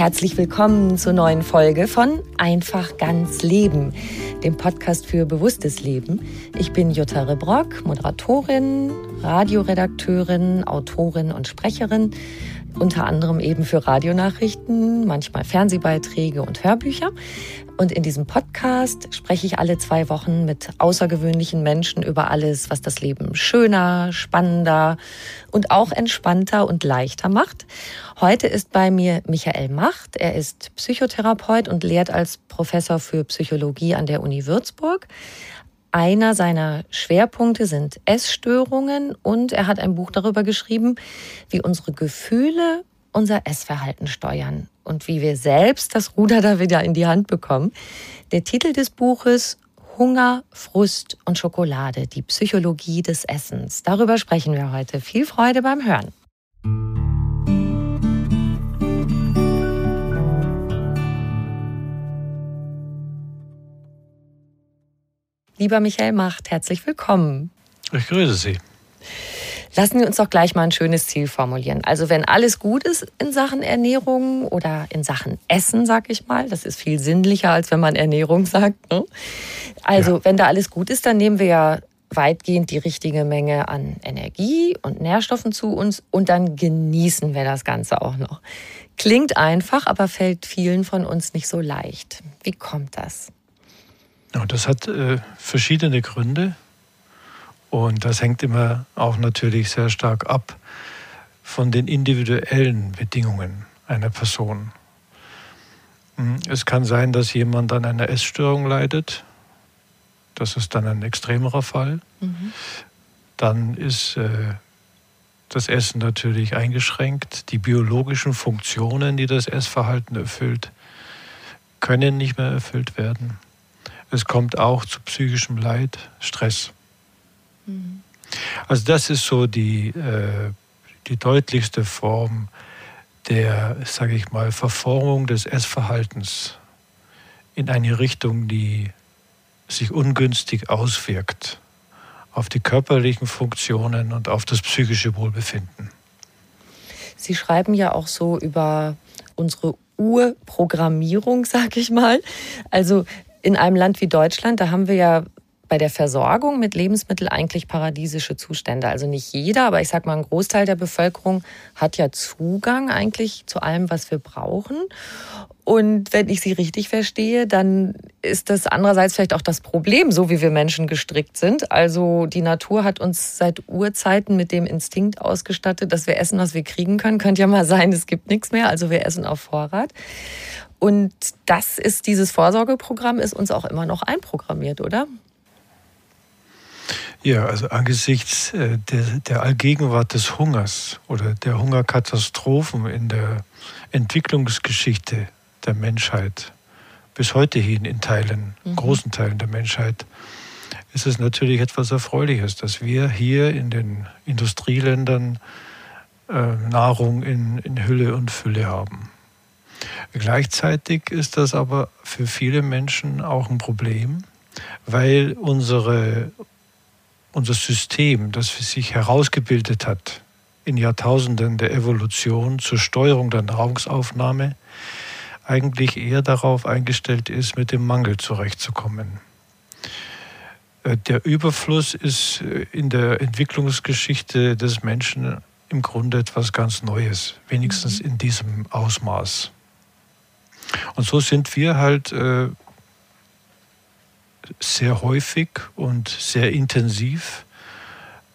Herzlich willkommen zur neuen Folge von Einfach ganz Leben, dem Podcast für bewusstes Leben. Ich bin Jutta Rebrock, Moderatorin, Radioredakteurin, Autorin und Sprecherin, unter anderem eben für Radionachrichten, manchmal Fernsehbeiträge und Hörbücher. Und in diesem Podcast spreche ich alle zwei Wochen mit außergewöhnlichen Menschen über alles, was das Leben schöner, spannender und auch entspannter und leichter macht. Heute ist bei mir Michael Macht. Er ist Psychotherapeut und lehrt als Professor für Psychologie an der Uni Würzburg. Einer seiner Schwerpunkte sind Essstörungen und er hat ein Buch darüber geschrieben, wie unsere Gefühle unser Essverhalten steuern und wie wir selbst das Ruder da wieder in die Hand bekommen. Der Titel des Buches Hunger, Frust und Schokolade, die Psychologie des Essens. Darüber sprechen wir heute. Viel Freude beim Hören. Lieber Michael Macht, herzlich willkommen. Ich grüße Sie. Lassen wir uns doch gleich mal ein schönes Ziel formulieren. Also wenn alles gut ist in Sachen Ernährung oder in Sachen Essen, sag ich mal, das ist viel sinnlicher, als wenn man Ernährung sagt. Ne? Also ja. wenn da alles gut ist, dann nehmen wir ja weitgehend die richtige Menge an Energie und Nährstoffen zu uns und dann genießen wir das Ganze auch noch. Klingt einfach, aber fällt vielen von uns nicht so leicht. Wie kommt das? Ja, das hat äh, verschiedene Gründe und das hängt immer auch natürlich sehr stark ab von den individuellen Bedingungen einer Person. Hm, es kann sein, dass jemand an einer Essstörung leidet. Das ist dann ein extremerer Fall. Mhm. Dann ist äh, das Essen natürlich eingeschränkt. Die biologischen Funktionen, die das Essverhalten erfüllt, können nicht mehr erfüllt werden. Es kommt auch zu psychischem Leid, Stress. Mhm. Also das ist so die, äh, die deutlichste Form der, sage ich mal, Verformung des Essverhaltens in eine Richtung, die sich ungünstig auswirkt auf die körperlichen Funktionen und auf das psychische Wohlbefinden. Sie schreiben ja auch so über unsere Urprogrammierung, sag ich mal. Also in einem Land wie Deutschland, da haben wir ja bei der Versorgung mit Lebensmitteln eigentlich paradiesische Zustände. Also nicht jeder, aber ich sag mal, ein Großteil der Bevölkerung hat ja Zugang eigentlich zu allem, was wir brauchen. Und wenn ich Sie richtig verstehe, dann ist das andererseits vielleicht auch das Problem, so wie wir Menschen gestrickt sind. Also die Natur hat uns seit Urzeiten mit dem Instinkt ausgestattet, dass wir essen, was wir kriegen können. Könnte ja mal sein, es gibt nichts mehr, also wir essen auf Vorrat. Und das ist, dieses Vorsorgeprogramm ist uns auch immer noch einprogrammiert, oder? Ja, also angesichts äh, der, der Allgegenwart des Hungers oder der Hungerkatastrophen in der Entwicklungsgeschichte der Menschheit bis heute hin in Teilen, mhm. großen Teilen der Menschheit, ist es natürlich etwas Erfreuliches, dass wir hier in den Industrieländern äh, Nahrung in, in Hülle und Fülle haben. Gleichzeitig ist das aber für viele Menschen auch ein Problem, weil unsere, unser System, das sich herausgebildet hat in Jahrtausenden der Evolution zur Steuerung der Nahrungsaufnahme, eigentlich eher darauf eingestellt ist, mit dem Mangel zurechtzukommen. Äh, der Überfluss ist äh, in der Entwicklungsgeschichte des Menschen im Grunde etwas ganz Neues, wenigstens mhm. in diesem Ausmaß. Und so sind wir halt äh, sehr häufig und sehr intensiv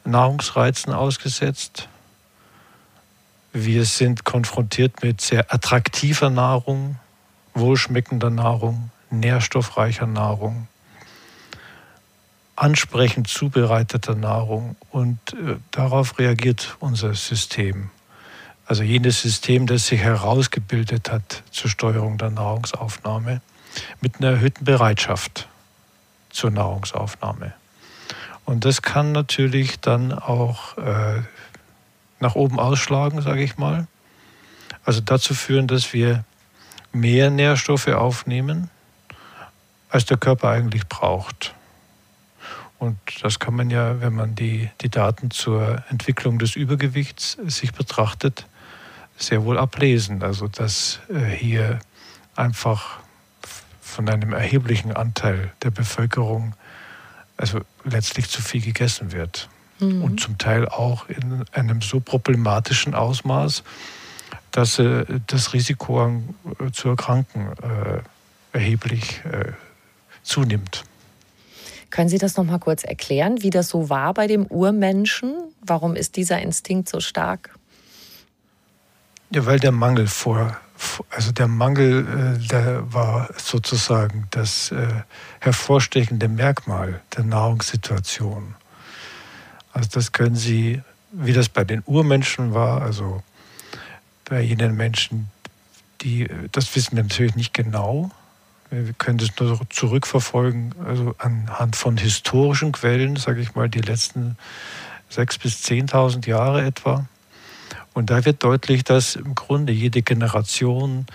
Nahrungsreizen ausgesetzt. Wir sind konfrontiert mit sehr attraktiver Nahrung, wohlschmeckender Nahrung, nährstoffreicher Nahrung, ansprechend zubereiteter Nahrung und äh, darauf reagiert unser System. Also jenes System, das sich herausgebildet hat zur Steuerung der Nahrungsaufnahme mit einer erhöhten Bereitschaft zur Nahrungsaufnahme. Und das kann natürlich dann auch äh, nach oben ausschlagen, sage ich mal. Also dazu führen, dass wir mehr Nährstoffe aufnehmen, als der Körper eigentlich braucht. Und das kann man ja, wenn man die, die Daten zur Entwicklung des Übergewichts sich betrachtet, sehr wohl ablesen. Also dass äh, hier einfach von einem erheblichen Anteil der Bevölkerung also letztlich zu viel gegessen wird. Mhm. Und zum Teil auch in einem so problematischen Ausmaß, dass äh, das Risiko äh, zu erkranken äh, erheblich zunimmt. Können Sie das noch mal kurz erklären, wie das so war bei dem Urmenschen? Warum ist dieser Instinkt so stark? Ja, weil der Mangel vor, also der Mangel, äh, der war sozusagen das äh, hervorstechende Merkmal der Nahrungssituation. Also das können Sie, wie das bei den Urmenschen war, also bei jenen Menschen, die, das wissen wir natürlich nicht genau, wir können das nur zurückverfolgen, also anhand von historischen Quellen, sage ich mal, die letzten sechs bis zehntausend Jahre etwa. Und da wird deutlich, dass im Grunde jede Generation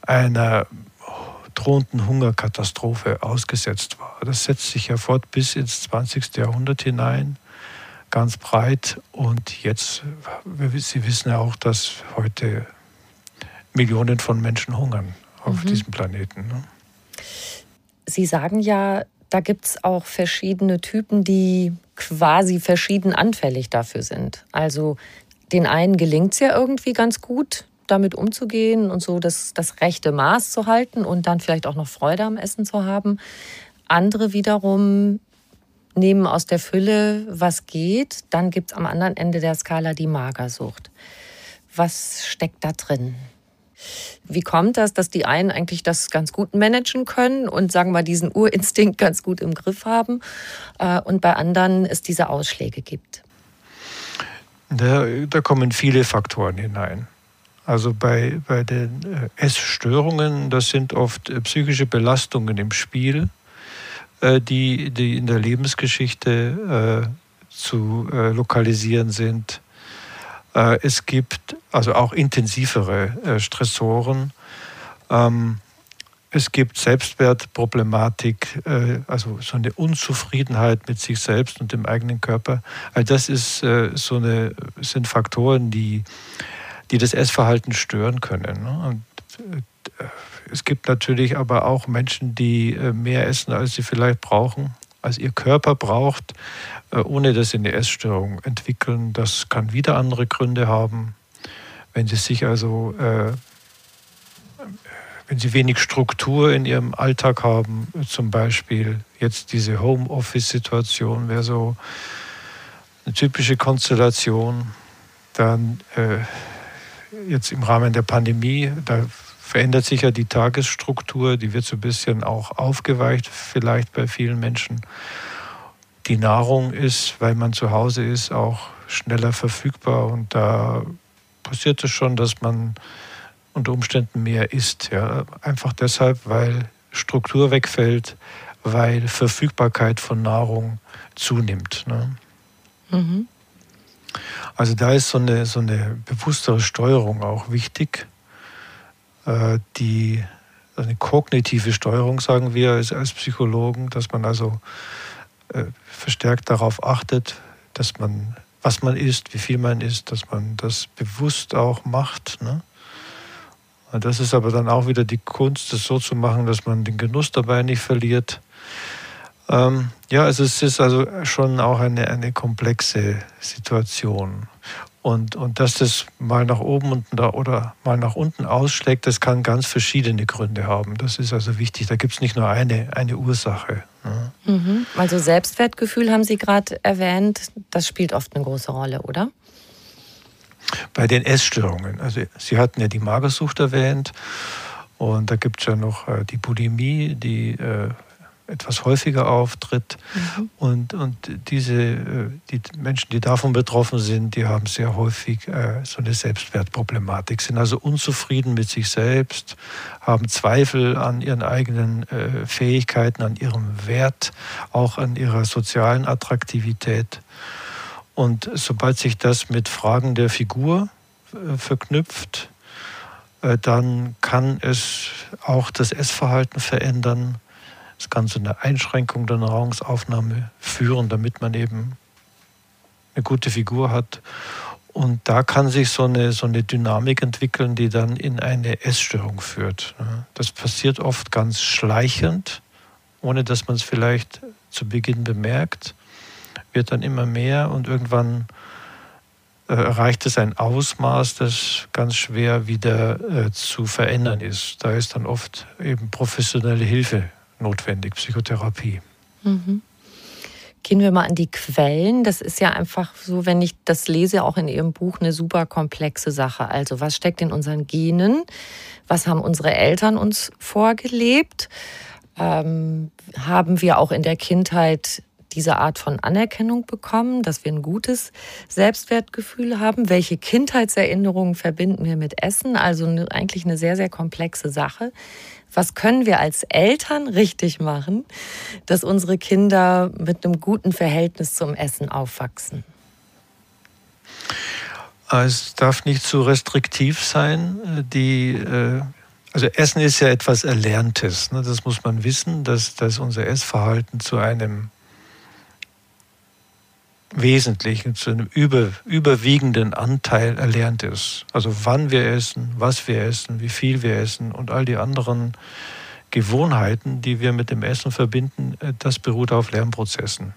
einer drohenden Hungerkatastrophe ausgesetzt war. Das setzt sich ja fort bis ins 20. Jahrhundert hinein, ganz breit. Und jetzt, Sie wissen ja auch, dass heute Millionen von Menschen hungern auf mhm. diesem Planeten. Ne? Sie sagen ja, da gibt es auch verschiedene Typen, die quasi verschieden anfällig dafür sind. Also den einen gelingt es ja irgendwie ganz gut, damit umzugehen und so das, das rechte Maß zu halten und dann vielleicht auch noch Freude am Essen zu haben. Andere wiederum nehmen aus der Fülle, was geht. Dann gibt es am anderen Ende der Skala die Magersucht. Was steckt da drin? Wie kommt das, dass die einen eigentlich das ganz gut managen können und sagen wir diesen Urinstinkt ganz gut im Griff haben äh, und bei anderen es diese Ausschläge gibt? Da, da kommen viele Faktoren hinein. Also bei, bei den äh, Essstörungen, das sind oft äh, psychische Belastungen im Spiel, die, die in der Lebensgeschichte zu lokalisieren sind. Äh, es gibt also auch intensivere äh, Stressoren. Es gibt Selbstwertproblematik, äh, also so eine Unzufriedenheit mit sich selbst und dem eigenen Körper. All das ist so eine, sind Faktoren, die, die das Essverhalten stören können. Ne? Und es gibt natürlich aber auch Menschen, die mehr essen, als sie vielleicht brauchen, als ihr Körper braucht. Äh, ohne dass sie eine Essstörung entwickeln. Das kann wieder andere Gründe haben. Wenn sie sich also, äh, wenn sie wenig Struktur in ihrem Alltag haben, zum Beispiel jetzt diese Homeoffice-Situation wäre so eine typische Konstellation. Dann äh, jetzt im Rahmen der Pandemie, da verändert sich ja die Tagesstruktur, die wird so ein bisschen auch aufgeweicht, vielleicht bei vielen Menschen die Nahrung ist, weil man zu Hause ist, auch schneller verfügbar. Und da passiert es schon, dass man unter Umständen mehr isst. Ja. Einfach deshalb, weil Struktur wegfällt, weil Verfügbarkeit von Nahrung zunimmt. Ne? Mhm. Also da ist so eine, so eine bewusstere Steuerung auch wichtig, äh, die eine kognitive Steuerung, sagen wir als, als Psychologen, dass man also äh, verstärkt darauf achtet, dass man, was man isst, wie viel man isst, dass man das bewusst auch macht. Ne? Das ist aber dann auch wieder die Kunst, das so zu machen, dass man den Genuss dabei nicht verliert. Ähm, ja, also es ist also schon auch eine, eine komplexe Situation. Und, und dass das mal nach oben und da, oder mal nach unten ausschlägt, das kann ganz verschiedene Gründe haben. Das ist also wichtig. Da gibt es nicht nur eine, eine Ursache. Ne? Mhm. Also Selbstwertgefühl haben Sie gerade erwähnt, das spielt oft eine große Rolle, oder? Bei den Essstörungen. Also Sie hatten ja die Magersucht erwähnt. Und da gibt es ja noch äh, die Bulimie, die äh, etwas häufiger auftritt. Mhm. Und, und diese äh, die Menschen, die davon betroffen sind, die haben sehr häufig äh, so eine Selbstwertproblematik, sind also unzufrieden mit sich selbst, haben Zweifel an ihren eigenen äh, Fähigkeiten, an ihrem Wert, auch an ihrer sozialen Attraktivität. Und sobald sich das mit Fragen der Figur verknüpft, dann kann es auch das Essverhalten verändern es kann zu einer Einschränkung der Nahrungsaufnahme führen, damit man eben eine gute Figur hat. Und da kann sich so eine, so eine Dynamik entwickeln, die dann in eine Essstörung führt. Das passiert oft ganz schleichend, ohne dass man es vielleicht zu Beginn bemerkt, wird dann immer mehr und irgendwann äh, erreicht es ein Ausmaß, das ganz schwer wieder äh, zu verändern ist. Da ist dann oft eben professionelle Hilfe notwendig, Psychotherapie. Mhm. Gehen wir mal an die Quellen. Das ist ja einfach so, wenn ich das lese, auch in Ihrem Buch, eine super komplexe Sache. Also was steckt in unseren Genen? Was haben unsere Eltern uns vorgelebt? Ähm, haben wir auch in der Kindheit diese Art von Anerkennung bekommen, dass wir ein gutes Selbstwertgefühl haben? Welche Kindheitserinnerungen verbinden wir mit Essen? Also eigentlich eine sehr, sehr komplexe Sache was können wir als Eltern richtig machen, dass unsere Kinder mit einem guten Verhältnis zum Essen aufwachsen? Es darf nicht zu restriktiv sein. Die, äh, also Essen ist ja etwas Erlerntes. Ne? Das muss man wissen, dass, dass unser Essverhalten zu einem Wesentlichen, zu einem über, überwiegenden Anteil erlernt ist. Also wann wir essen, was wir essen, wie viel wir essen und all die anderen Gewohnheiten, die wir mit dem Essen verbinden, äh, das beruht auf Lernprozessen.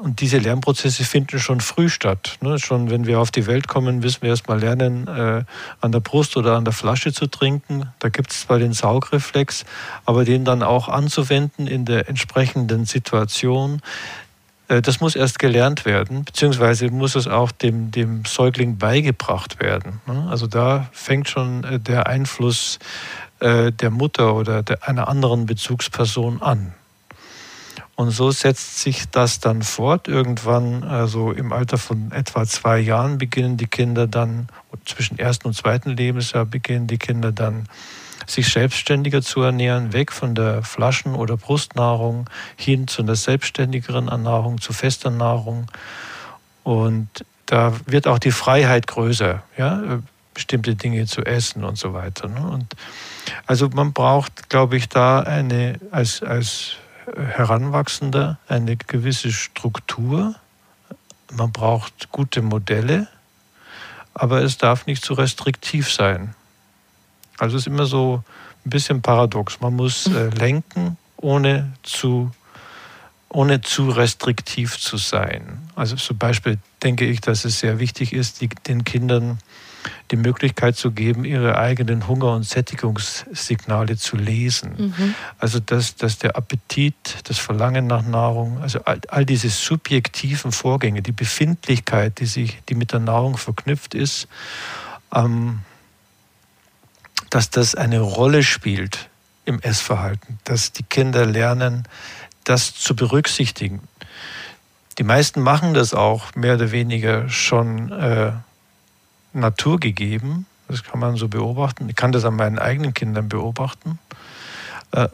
Und diese Lernprozesse finden schon früh statt. Ne? Schon wenn wir auf die Welt kommen, müssen wir erst mal lernen, äh, an der Brust oder an der Flasche zu trinken. Da gibt es zwar den Saugreflex, aber den dann auch anzuwenden in der entsprechenden Situation, das muss erst gelernt werden, beziehungsweise muss es auch dem, dem Säugling beigebracht werden. Ne? Also da fängt schon äh, der Einfluss äh, der Mutter oder einer anderen Bezugsperson an. Und so setzt sich das dann fort. Irgendwann, also im Alter von etwa zwei Jahren, beginnen die Kinder dann, zwischen ersten und zweiten Lebensjahr beginnen die Kinder dann sich selbstständiger zu ernähren, weg von der Flaschen- oder Brustnahrung hin zu einer selbstständigeren Ernährung, zu fester Nahrung. Und da wird auch die Freiheit größer, ja, bestimmte Dinge zu essen und so weiter. Ne? Und also man braucht, glaube ich, da eine als, als Heranwachsender eine gewisse Struktur. Man braucht gute Modelle, aber es darf nicht zu restriktiv sein. Also es ist immer so ein bisschen paradox. Man muss äh, lenken, ohne zu, ohne zu restriktiv zu sein. Also zum Beispiel denke ich, dass es sehr wichtig ist, die, den Kindern die Möglichkeit zu geben, ihre eigenen Hunger- und Sättigungssignale zu lesen. Mhm. Also dass, dass der Appetit, das Verlangen nach Nahrung, also all, all diese subjektiven Vorgänge, die Befindlichkeit, die, sich, die mit der Nahrung verknüpft ist, ähm, dass das eine Rolle spielt im Essverhalten, dass die Kinder lernen, das zu berücksichtigen. Die meisten machen das auch mehr oder weniger schon äh, naturgegeben. Das kann man so beobachten. Ich kann das an meinen eigenen Kindern beobachten. Äh,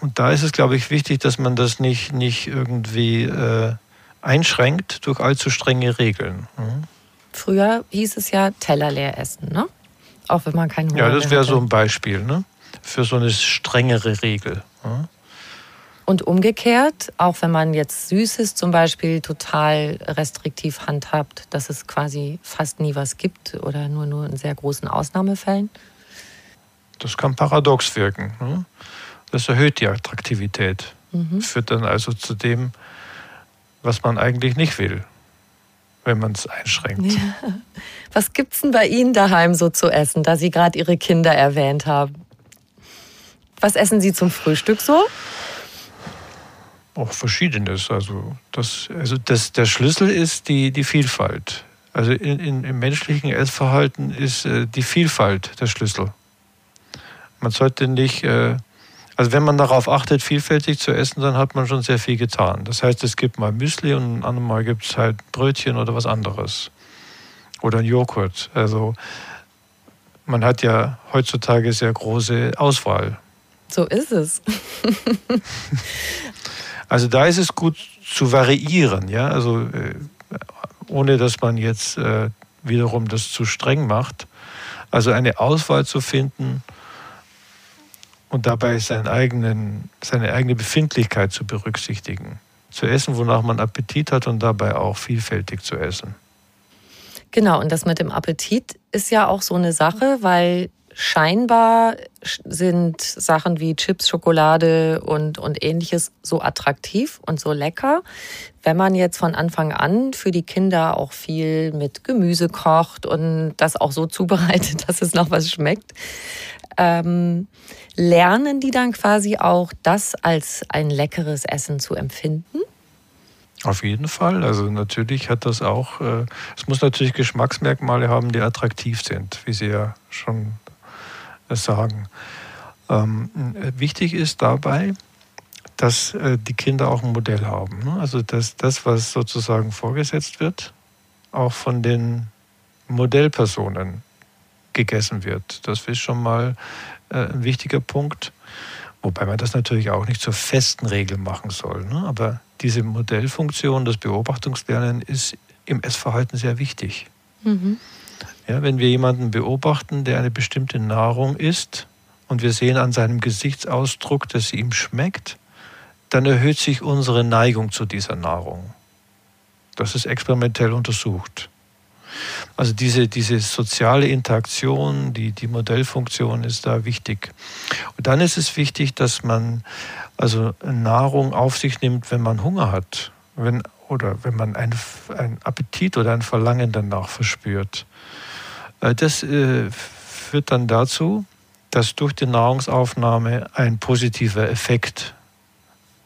und da ist es, glaube ich, wichtig, dass man das nicht, nicht irgendwie äh, einschränkt durch allzu strenge Regeln. Mhm. Früher hieß es ja Teller leer essen, ne? Auch wenn man keinen Hunger Ja, das wäre so ein Beispiel ne? für so eine strengere Regel. Mhm. Und umgekehrt, auch wenn man jetzt Süßes zum Beispiel total restriktiv handhabt, dass es quasi fast nie was gibt oder nur, nur in sehr großen Ausnahmefällen? Das kann paradox wirken. Ne? Das erhöht die Attraktivität. Mhm. Führt dann also zu dem, was man eigentlich nicht will, wenn man es einschränkt. Ja. Was gibt es denn bei Ihnen daheim so zu essen, da Sie gerade Ihre Kinder erwähnt haben? Was essen Sie zum Frühstück so? auch Verschiedenes. Also, das, also das, der Schlüssel ist die, die Vielfalt. Also in, in, im menschlichen Essverhalten ist äh, die Vielfalt der Schlüssel. Man sollte nicht, äh, also wenn man darauf achtet, vielfältig zu essen, dann hat man schon sehr viel getan. Das heißt, es gibt mal Müsli und ein andermal gibt es halt Brötchen oder was anderes. Oder ein Joghurt. Also man hat ja heutzutage sehr große Auswahl. So ist es. Also da ist es gut zu variieren, ja, also äh, ohne dass man jetzt äh, wiederum das zu streng macht. Also eine Auswahl zu finden und dabei seinen eigenen, seine eigene Befindlichkeit zu berücksichtigen. Zu essen, wonach man Appetit hat und dabei auch vielfältig zu essen. Genau, und das mit dem Appetit ist ja auch so eine Sache, weil scheinbar sind Sachen wie Chips, Schokolade und, und ähnliches so attraktiv und so lecker. Wenn man jetzt von Anfang an für die Kinder auch viel mit Gemüse kocht und das auch so zubereitet, dass es noch was schmeckt, ähm, lernen die dann quasi auch das als ein leckeres Essen zu empfinden? Auf jeden Fall. Also natürlich hat das auch, äh, es muss natürlich Geschmacksmerkmale haben, die attraktiv sind, wie Sie ja schon sagen. Ähm, wichtig ist dabei, dass äh, die Kinder auch ein Modell haben. Ne? Also dass das, was sozusagen vorgesetzt wird, auch von den Modellpersonen gegessen wird. Das ist schon mal äh, ein wichtiger Punkt. Wobei man das natürlich auch nicht zur festen Regel machen soll. Ne? Aber diese Modellfunktion, das Beobachtungslernen ist im Essverhalten sehr wichtig. Mhm. Ja, wenn wir jemanden beobachten, der eine bestimmte Nahrung isst und wir sehen an seinem Gesichtsausdruck, dass sie ihm schmeckt, dann erhöht sich unsere Neigung zu dieser Nahrung. Das ist experimentell untersucht. Also diese, diese soziale Interaktion, die, die Modellfunktion ist da wichtig. Und dann ist es wichtig, dass man also Nahrung auf sich nimmt, wenn man Hunger hat. Wenn, oder wenn man einen Appetit oder ein Verlangen danach verspürt. Äh, das äh, führt dann dazu, dass durch die Nahrungsaufnahme ein positiver Effekt,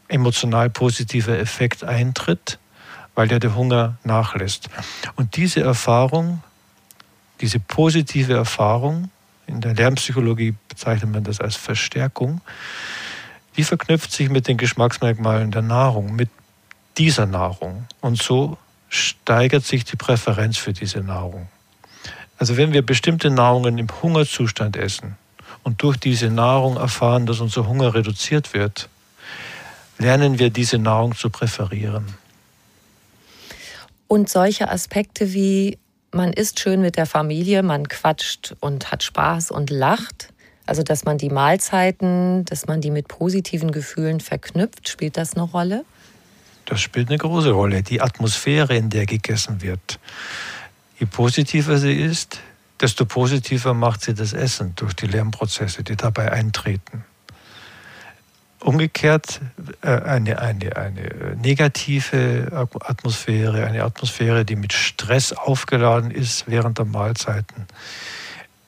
emotional positiver Effekt eintritt, weil ja der Hunger nachlässt. Und diese Erfahrung, diese positive Erfahrung, in der Lernpsychologie bezeichnet man das als Verstärkung, die verknüpft sich mit den Geschmacksmerkmalen der Nahrung, mit dieser Nahrung. Und so steigert sich die Präferenz für diese Nahrung. Also wenn wir bestimmte Nahrungen im Hungerzustand essen und durch diese Nahrung erfahren, dass unser Hunger reduziert wird, lernen wir diese Nahrung zu präferieren. Und solche Aspekte wie man isst schön mit der Familie, man quatscht und hat Spaß und lacht, also dass man die Mahlzeiten, dass man die mit positiven Gefühlen verknüpft, spielt das eine Rolle? Das spielt eine große Rolle. Die Atmosphäre, in der gegessen wird. Je positiver sie ist, desto positiver macht sie das Essen durch die Lernprozesse, die dabei eintreten. Umgekehrt äh, eine, eine, eine negative Atmosphäre, eine Atmosphäre, die mit Stress aufgeladen ist während der Mahlzeiten,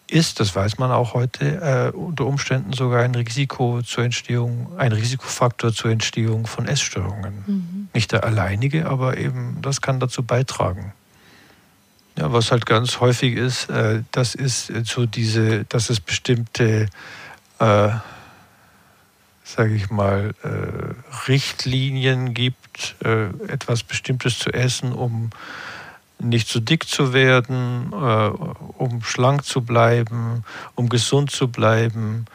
ist, das weiß man auch heute, äh, unter Umständen sogar ein Risiko zur Entstehung, ein Risikofaktor zur Entstehung von Essstörungen. Mhm. Nicht der alleinige, aber eben das kann dazu beitragen. Ja, was halt ganz häufig ist, äh, das ist so diese, dass es bestimmte, äh, sage ich mal, äh, Richtlinien gibt, äh, etwas Bestimmtes zu essen, um nicht zu dick zu werden, äh, um schlank zu bleiben, um gesund zu bleiben.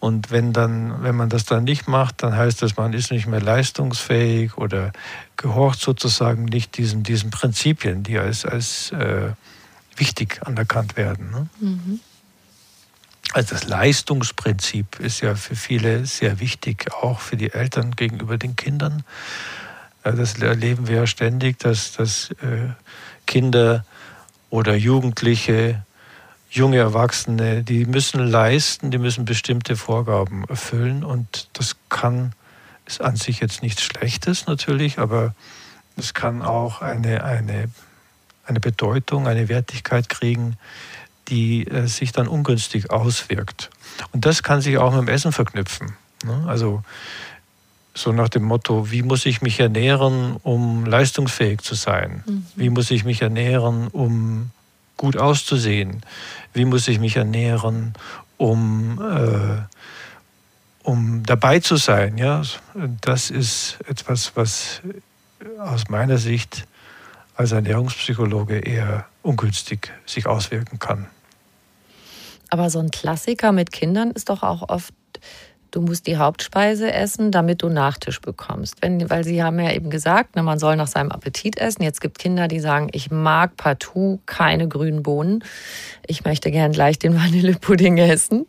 Und wenn, dann, wenn man das dann nicht macht, dann heißt das, man ist nicht mehr leistungsfähig oder gehorcht sozusagen nicht diesen, diesen Prinzipien, die als, als äh, wichtig anerkannt werden. Ne? Mhm. Also das Leistungsprinzip ist ja für viele sehr wichtig, auch für die Eltern gegenüber den Kindern. Das erleben wir ja ständig, dass, dass äh, Kinder oder Jugendliche, junge Erwachsene, die müssen leisten, die müssen bestimmte Vorgaben erfüllen. Und das kann, ist an sich jetzt nichts Schlechtes natürlich, aber es kann auch eine, eine, eine Bedeutung, eine Wertigkeit kriegen, die äh, sich dann ungünstig auswirkt. Und das kann sich auch mit dem Essen verknüpfen. Ne? Also so nach dem Motto, wie muss ich mich ernähren, um leistungsfähig zu sein? Mhm. Wie muss ich mich ernähren, um gut auszusehen? Wie muss ich mich ernähren, um, äh, um dabei zu sein? Ja? Das ist etwas, was aus meiner Sicht als Ernährungspsychologe eher ungünstig sich auswirken kann. Aber so ein Klassiker mit Kindern ist doch auch oft, du musst die Hauptspeise essen, damit du Nachtisch bekommst. Wenn, weil sie haben ja eben gesagt, ne, man soll nach seinem Appetit essen. Jetzt gibt Kinder, die sagen, ich mag partout keine grünen Bohnen. Ich möchte gern gleich den Vanillepudding essen.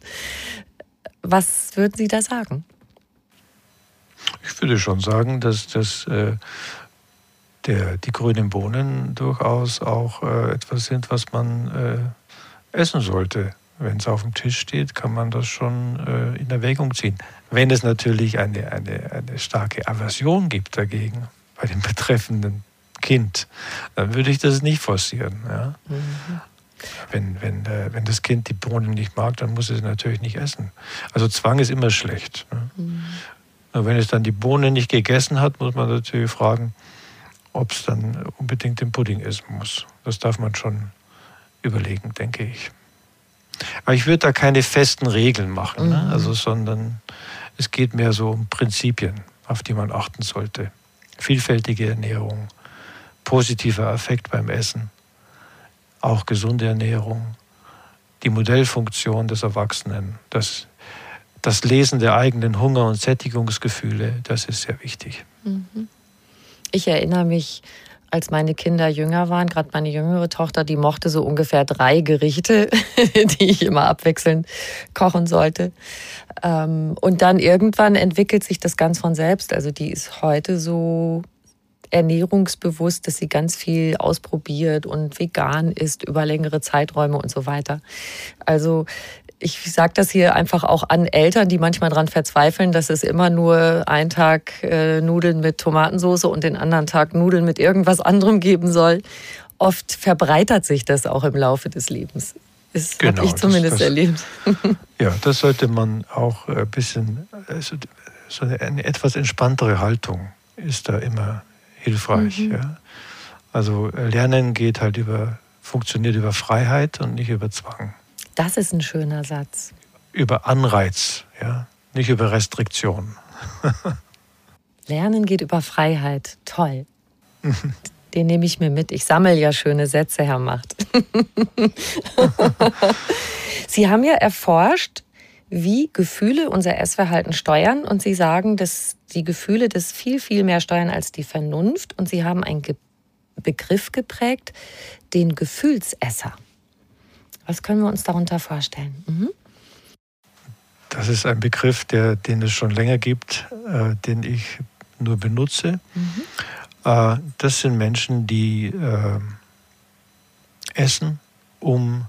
Was würden Sie da sagen? Ich würde schon sagen, dass, dass äh, der, die grünen Bohnen durchaus auch äh, etwas sind, was man äh, essen sollte. Wenn es auf dem Tisch steht, kann man das schon äh, in Erwägung ziehen. Wenn es natürlich eine, eine, eine starke Aversion gibt dagegen bei dem betreffenden Kind, dann würde ich das nicht forcieren. Ja? Mhm. Wenn, wenn, äh, wenn das Kind die Bohnen nicht mag, dann muss es natürlich nicht essen. Also Zwang ist immer schlecht. Ne? Mhm. Und wenn es dann die Bohnen nicht gegessen hat, muss man natürlich fragen, ob es dann unbedingt den Pudding essen muss. Das darf man schon überlegen, denke ich. Aber ich würde da keine festen Regeln machen, ne? mhm. ne? also, sondern es geht mehr so um Prinzipien, auf die man achten sollte. Vielfältige Ernährung, positiver Effekt beim Essen, auch gesunde Ernährung, die Modellfunktion des Erwachsenen, das, das Lesen der eigenen Hunger- und Sättigungsgefühle, das ist sehr wichtig. Mhm. Ich erinnere mich, als meine Kinder jünger waren, gerade meine jüngere Tochter, die mochte so ungefähr drei Gerichte, die ich immer abwechselnd kochen sollte. Ähm, und dann irgendwann entwickelt sich das ganz von selbst. Also die ist heute so ernährungsbewusst, dass sie ganz viel ausprobiert und vegan ist über längere Zeiträume und so weiter. Also ich sage das hier einfach auch an Eltern, die manchmal daran verzweifeln, dass es immer nur einen Tag äh, Nudeln mit Tomatensauce und den anderen Tag Nudeln mit irgendwas anderem geben soll. Oft verbreitert sich das auch im Laufe des Lebens. Das genau, habe ich zumindest das, das, erlebt. Ja, das sollte man auch ein bisschen, also so eine, eine, etwas entspanntere Haltung ist da immer hilfreich. Mhm. Ja. Also Lernen geht halt über, funktioniert über Freiheit und nicht über Zwang. Das ist ein schöner Satz. Über Anreiz, ja, nicht über Restriktion. Lernen geht über Freiheit. Toll. Den nehme ich mir mit. Ich sammle ja schöne Sätze, Herr Macht. Sie haben ja erforscht, wie Gefühle unser Essverhalten steuern und Sie sagen, dass die Gefühle das viel, viel mehr steuern als die Vernunft und Sie haben einen Begriff geprägt, den Gefühlsesser. Was können wir uns darunter vorstellen? Mhm. Das ist ein Begriff, der, den es schon länger gibt, äh, den ich nur benutze. Mhm. Äh, das sind Menschen, die äh, essen, um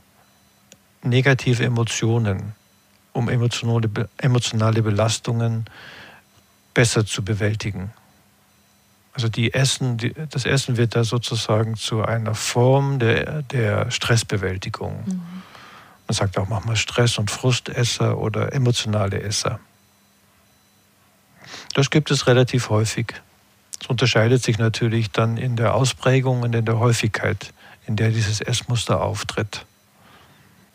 negative Emotionen, um emotionale, emotionale Belastungen besser zu bewältigen. Also die Essen, die, das Essen wird da sozusagen zu einer Form der, der Stressbewältigung. Mhm. Man sagt auch manchmal Stress- und Frustesser oder emotionale Esser. Das gibt es relativ häufig. Es unterscheidet sich natürlich dann in der Ausprägung und in der Häufigkeit, in der dieses Essmuster auftritt.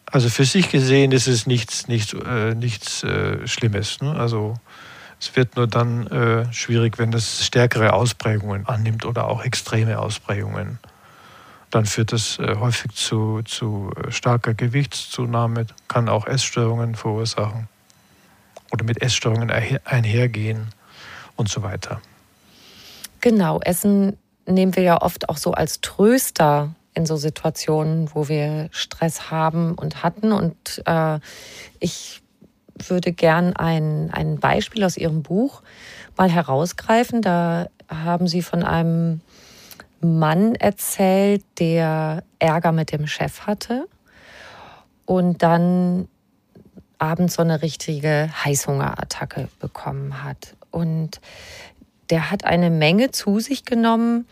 Also für sich gesehen ist es nichts, nichts, äh, nichts äh, Schlimmes. Ne? Also es wird nur dann äh, schwierig, wenn es stärkere Ausprägungen annimmt oder auch extreme Ausprägungen. Dann führt das äh, häufig zu, zu äh, starker Gewichtszunahme, kann auch Essstörungen verursachen. oder mit Essstörungen einhergehen und so weiter. Genau, Essen nehmen wir ja oft auch so als Tröster in so Situationen, wo wir Stress haben und hatten. Und äh, ich würde gern ein, ein Beispiel aus Ihrem Buch mal herausgreifen. Da haben Sie von einem Mann erzählt, der Ärger mit dem Chef hatte und dann abends so eine richtige Heißhungerattacke bekommen hat. Und der hat eine Menge zu sich genommen.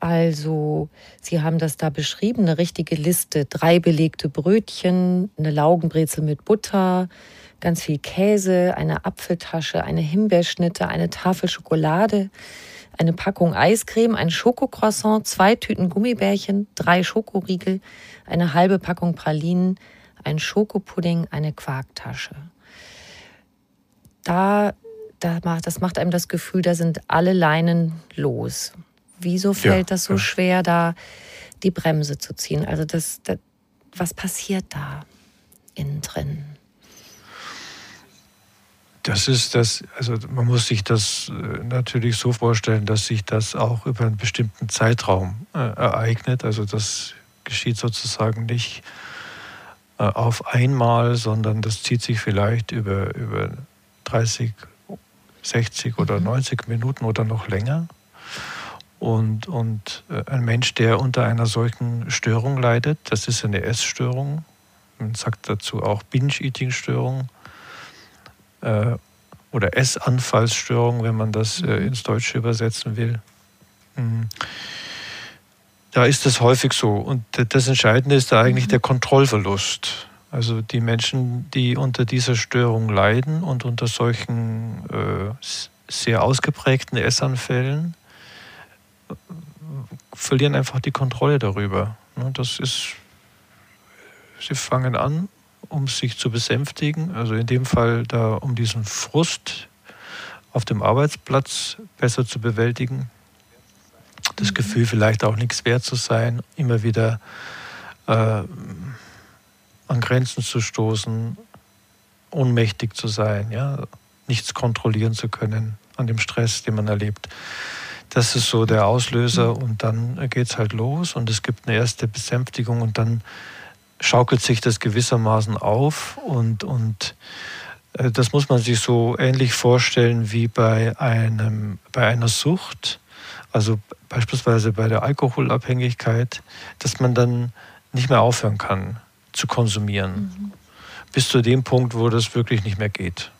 Also, Sie haben das da beschrieben, eine richtige Liste. Drei belegte Brötchen, eine Laugenbrezel mit Butter, ganz viel Käse, eine Apfeltasche, eine Himbeerschnitte, eine Tafel Schokolade, eine Packung Eiscreme, ein Schokocroissant, zwei Tüten Gummibärchen, drei Schokoriegel, eine halbe Packung Pralinen, ein Schokopudding, eine Quarktasche. Da, da macht, das macht einem das Gefühl, da sind alle Leinen los. Wieso fällt ja, das so ja. schwer, da die Bremse zu ziehen? Also das, das was passiert da innen drin? Das ist das, also man muss sich das äh, natürlich so vorstellen, dass sich das auch über einen bestimmten Zeitraum äh, ereignet. Also das geschieht sozusagen nicht äh, auf einmal, sondern das zieht sich vielleicht über, über 30, 60 oder 90 mhm. Minuten oder noch länger. Und, und äh, ein Mensch, der unter einer solchen Störung leidet, das ist eine Essstörung, man sagt dazu auch Binge-Eating-Störung, äh, oder Essanfallsstörung, wenn man das äh, mhm. ins Deutsche übersetzen will. Mhm. Da ist das häufig so. Und das Entscheidende ist da eigentlich mhm. der Kontrollverlust. Also die Menschen, die unter dieser Störung leiden und unter solchen äh, sehr ausgeprägten Essanfällen, verlieren einfach die Kontrolle darüber. Ne, das ist, sie fangen an, um sich zu besänftigen, also in dem Fall da um diesen Frust auf dem Arbeitsplatz besser zu bewältigen. Das mhm. Gefühl, vielleicht auch nichts wert zu sein, immer wieder äh, an Grenzen zu stoßen, ohnmächtig zu sein, ja, nichts kontrollieren zu können an dem Stress, den man erlebt. Das ist so der Auslöser mhm. und dann geht es halt los und es gibt eine erste Besänftigung und dann schaukelt sich das gewissermaßen auf und, und äh, das muss man sich so ähnlich vorstellen wie bei, einem, bei einer Sucht, also beispielsweise bei der Alkoholabhängigkeit, dass man dann nicht mehr aufhören kann zu konsumieren, mhm. bis zu dem Punkt, wo das wirklich nicht mehr geht.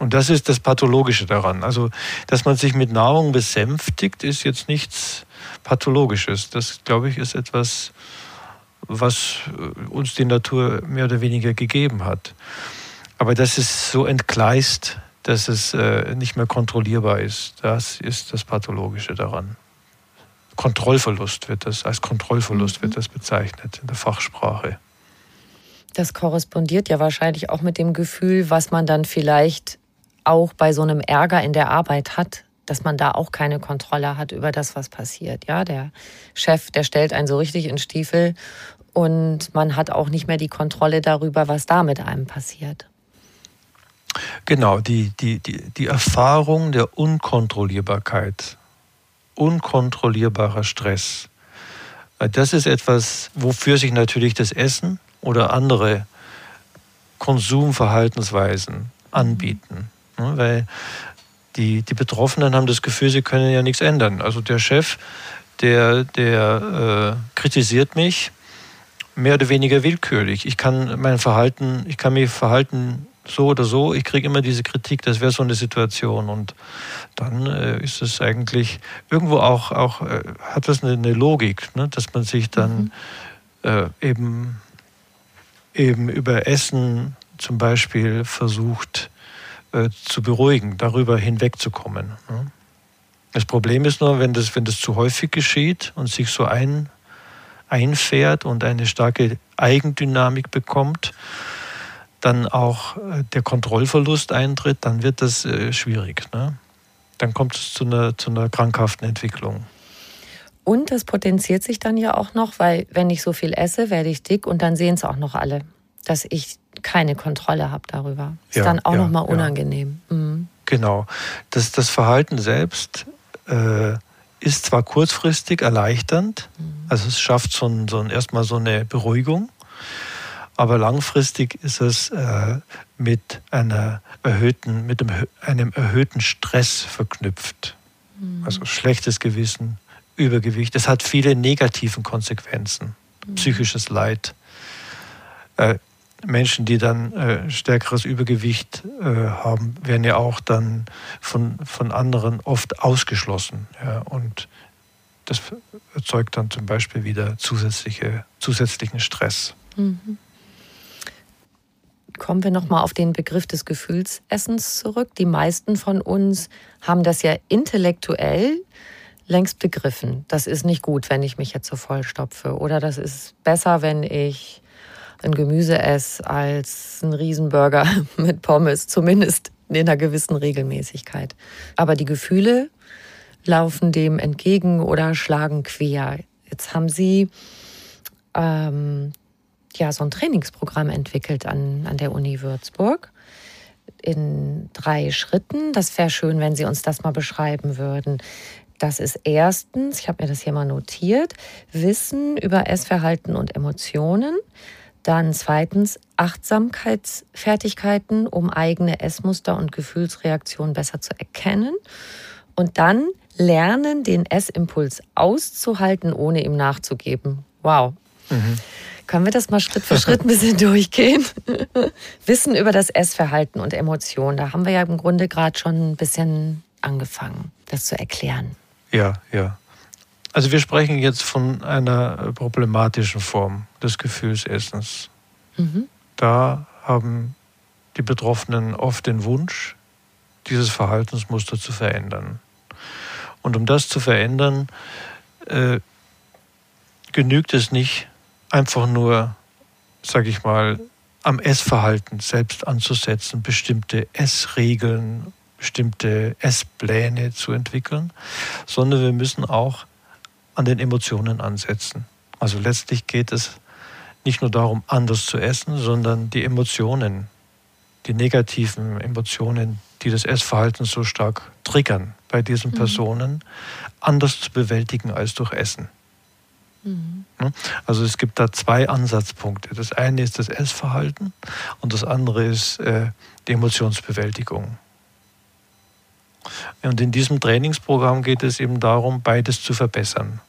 Und das ist das Pathologische daran. Also, dass man sich mit Nahrung besänftigt, ist jetzt nichts Pathologisches. Das, glaube ich, ist etwas was äh, uns die Natur mehr oder weniger gegeben hat. Aber das ist so entgleist, dass es äh, nicht mehr kontrollierbar ist. Das ist das Pathologische daran. Kontrollverlust wird das, als Kontrollverlust wird mhm. das bezeichnet in der Fachsprache. Das korrespondiert ja wahrscheinlich auch mit dem Gefühl, was man dann vielleicht auch bei so einem Ärger in der Arbeit hat dass man da auch keine Kontrolle hat über das, was passiert. Ja, der Chef, der stellt einen so richtig in Stiefel und man hat auch nicht mehr die Kontrolle darüber, was da mit einem passiert. Genau, die, die, die, die Erfahrung der Unkontrollierbarkeit, unkontrollierbarer Stress, äh, das ist etwas, wofür sich natürlich das Essen oder andere Konsumverhaltensweisen anbieten. Mhm. Weil die, die Betroffenen haben das Gefühl, sie können ja nichts ändern. Also der Chef, der, der äh, kritisiert mich mehr oder weniger willkürlich. Ich kann mein Verhalten, ich kann mich verhalten so oder so, ich kriege immer diese Kritik, das wäre so eine Situation. Und dann äh, ist es eigentlich irgendwo auch, auch äh, hat das eine, eine Logik, ne? dass man sich dann mhm. äh, eben, eben über Essen zum Beispiel versucht, äh, zu beruhigen, darüber hinwegzukommen. Ne? Das Problem ist nur, wenn das, wenn das zu häufig geschieht und sich so ein, einfährt und eine starke Eigendynamik bekommt, dann auch äh, der Kontrollverlust eintritt, dann wird das äh, schwierig. Ne? Dann kommt es zu einer, zu einer krankhaften Entwicklung. Und das potenziert sich dann ja auch noch, weil wenn ich so viel esse, werde ich dick und dann sehen es auch noch alle, dass ich keine Kontrolle habe darüber. Ist Ja, dann auch ja, nochmal ja. unangenehm. Mhm. Genau. Das, das Verhalten selbst äh, ist zwar kurzfristig erleichternd, also es schafft so, ein, so ein, erstmal so eine Beruhigung, aber langfristig ist es äh, mit, einer erhöhten, mit einem, einem erhöhten Stress verknüpft. Also schlechtes Gewissen, Übergewicht. Es hat viele negativen Konsequenzen, psychisches Leid. Äh, Menschen, die dann äh, stärkeres Übergewicht äh, haben, werden ja auch dann von, von anderen oft ausgeschlossen. Ja, und das erzeugt dann zum Beispiel wieder zusätzliche, zusätzlichen Stress. Kommen wir nochmal auf den Begriff des Gefühlsessens zurück. Die meisten von uns haben das ja intellektuell längst begriffen. Das ist nicht gut, wenn ich mich jetzt so vollstopfe. Oder das ist besser, wenn ich ein Gemüse esse, als ein Riesenburger mit Pommes, zumindest in einer gewissen Regelmäßigkeit. Aber die Gefühle laufen dem entgegen oder schlagen quer. Jetzt haben Sie ähm, ja so ein Trainingsprogramm entwickelt an, an der Uni Würzburg in drei Schritten. Das wäre schön, wenn Sie uns das mal beschreiben würden. Das ist erstens, ich habe mir das hier mal notiert, Wissen über Essverhalten und Emotionen. Dann zweitens Achtsamkeitsfertigkeiten, um eigene Essmuster und Gefühlsreaktionen besser zu erkennen. Und dann lernen, den Essimpuls auszuhalten, ohne ihm nachzugeben. Wow. Können wir das mal Schritt für Schritt ein bisschen durchgehen? Wissen über das Essverhalten und Emotionen. Da haben wir ja im Grunde gerade schon ein bisschen angefangen, das zu erklären. Ja, ja. Also wir sprechen jetzt von einer problematischen Form des Gefühlsessens. Da haben die Betroffenen oft den Wunsch, dieses Verhaltensmuster zu verändern. Und um das zu verändern, äh, genügt es nicht, einfach nur, sage ich mal, am Essverhalten selbst anzusetzen, bestimmte Essregeln, bestimmte Esspläne zu entwickeln, sondern wir müssen auch an den Emotionen ansetzen. Also letztlich geht es nicht nur darum, anders zu essen, sondern die Emotionen, die negativen Emotionen, die das Essverhalten so stark triggern bei diesen Personen, anders zu bewältigen als durch Essen. Ne? Also es gibt da zwei Ansatzpunkte. Das eine ist das Essverhalten und das andere ist äh, die Emotionsbewältigung. Und in diesem Trainingsprogramm geht es eben darum, beides zu verbessern.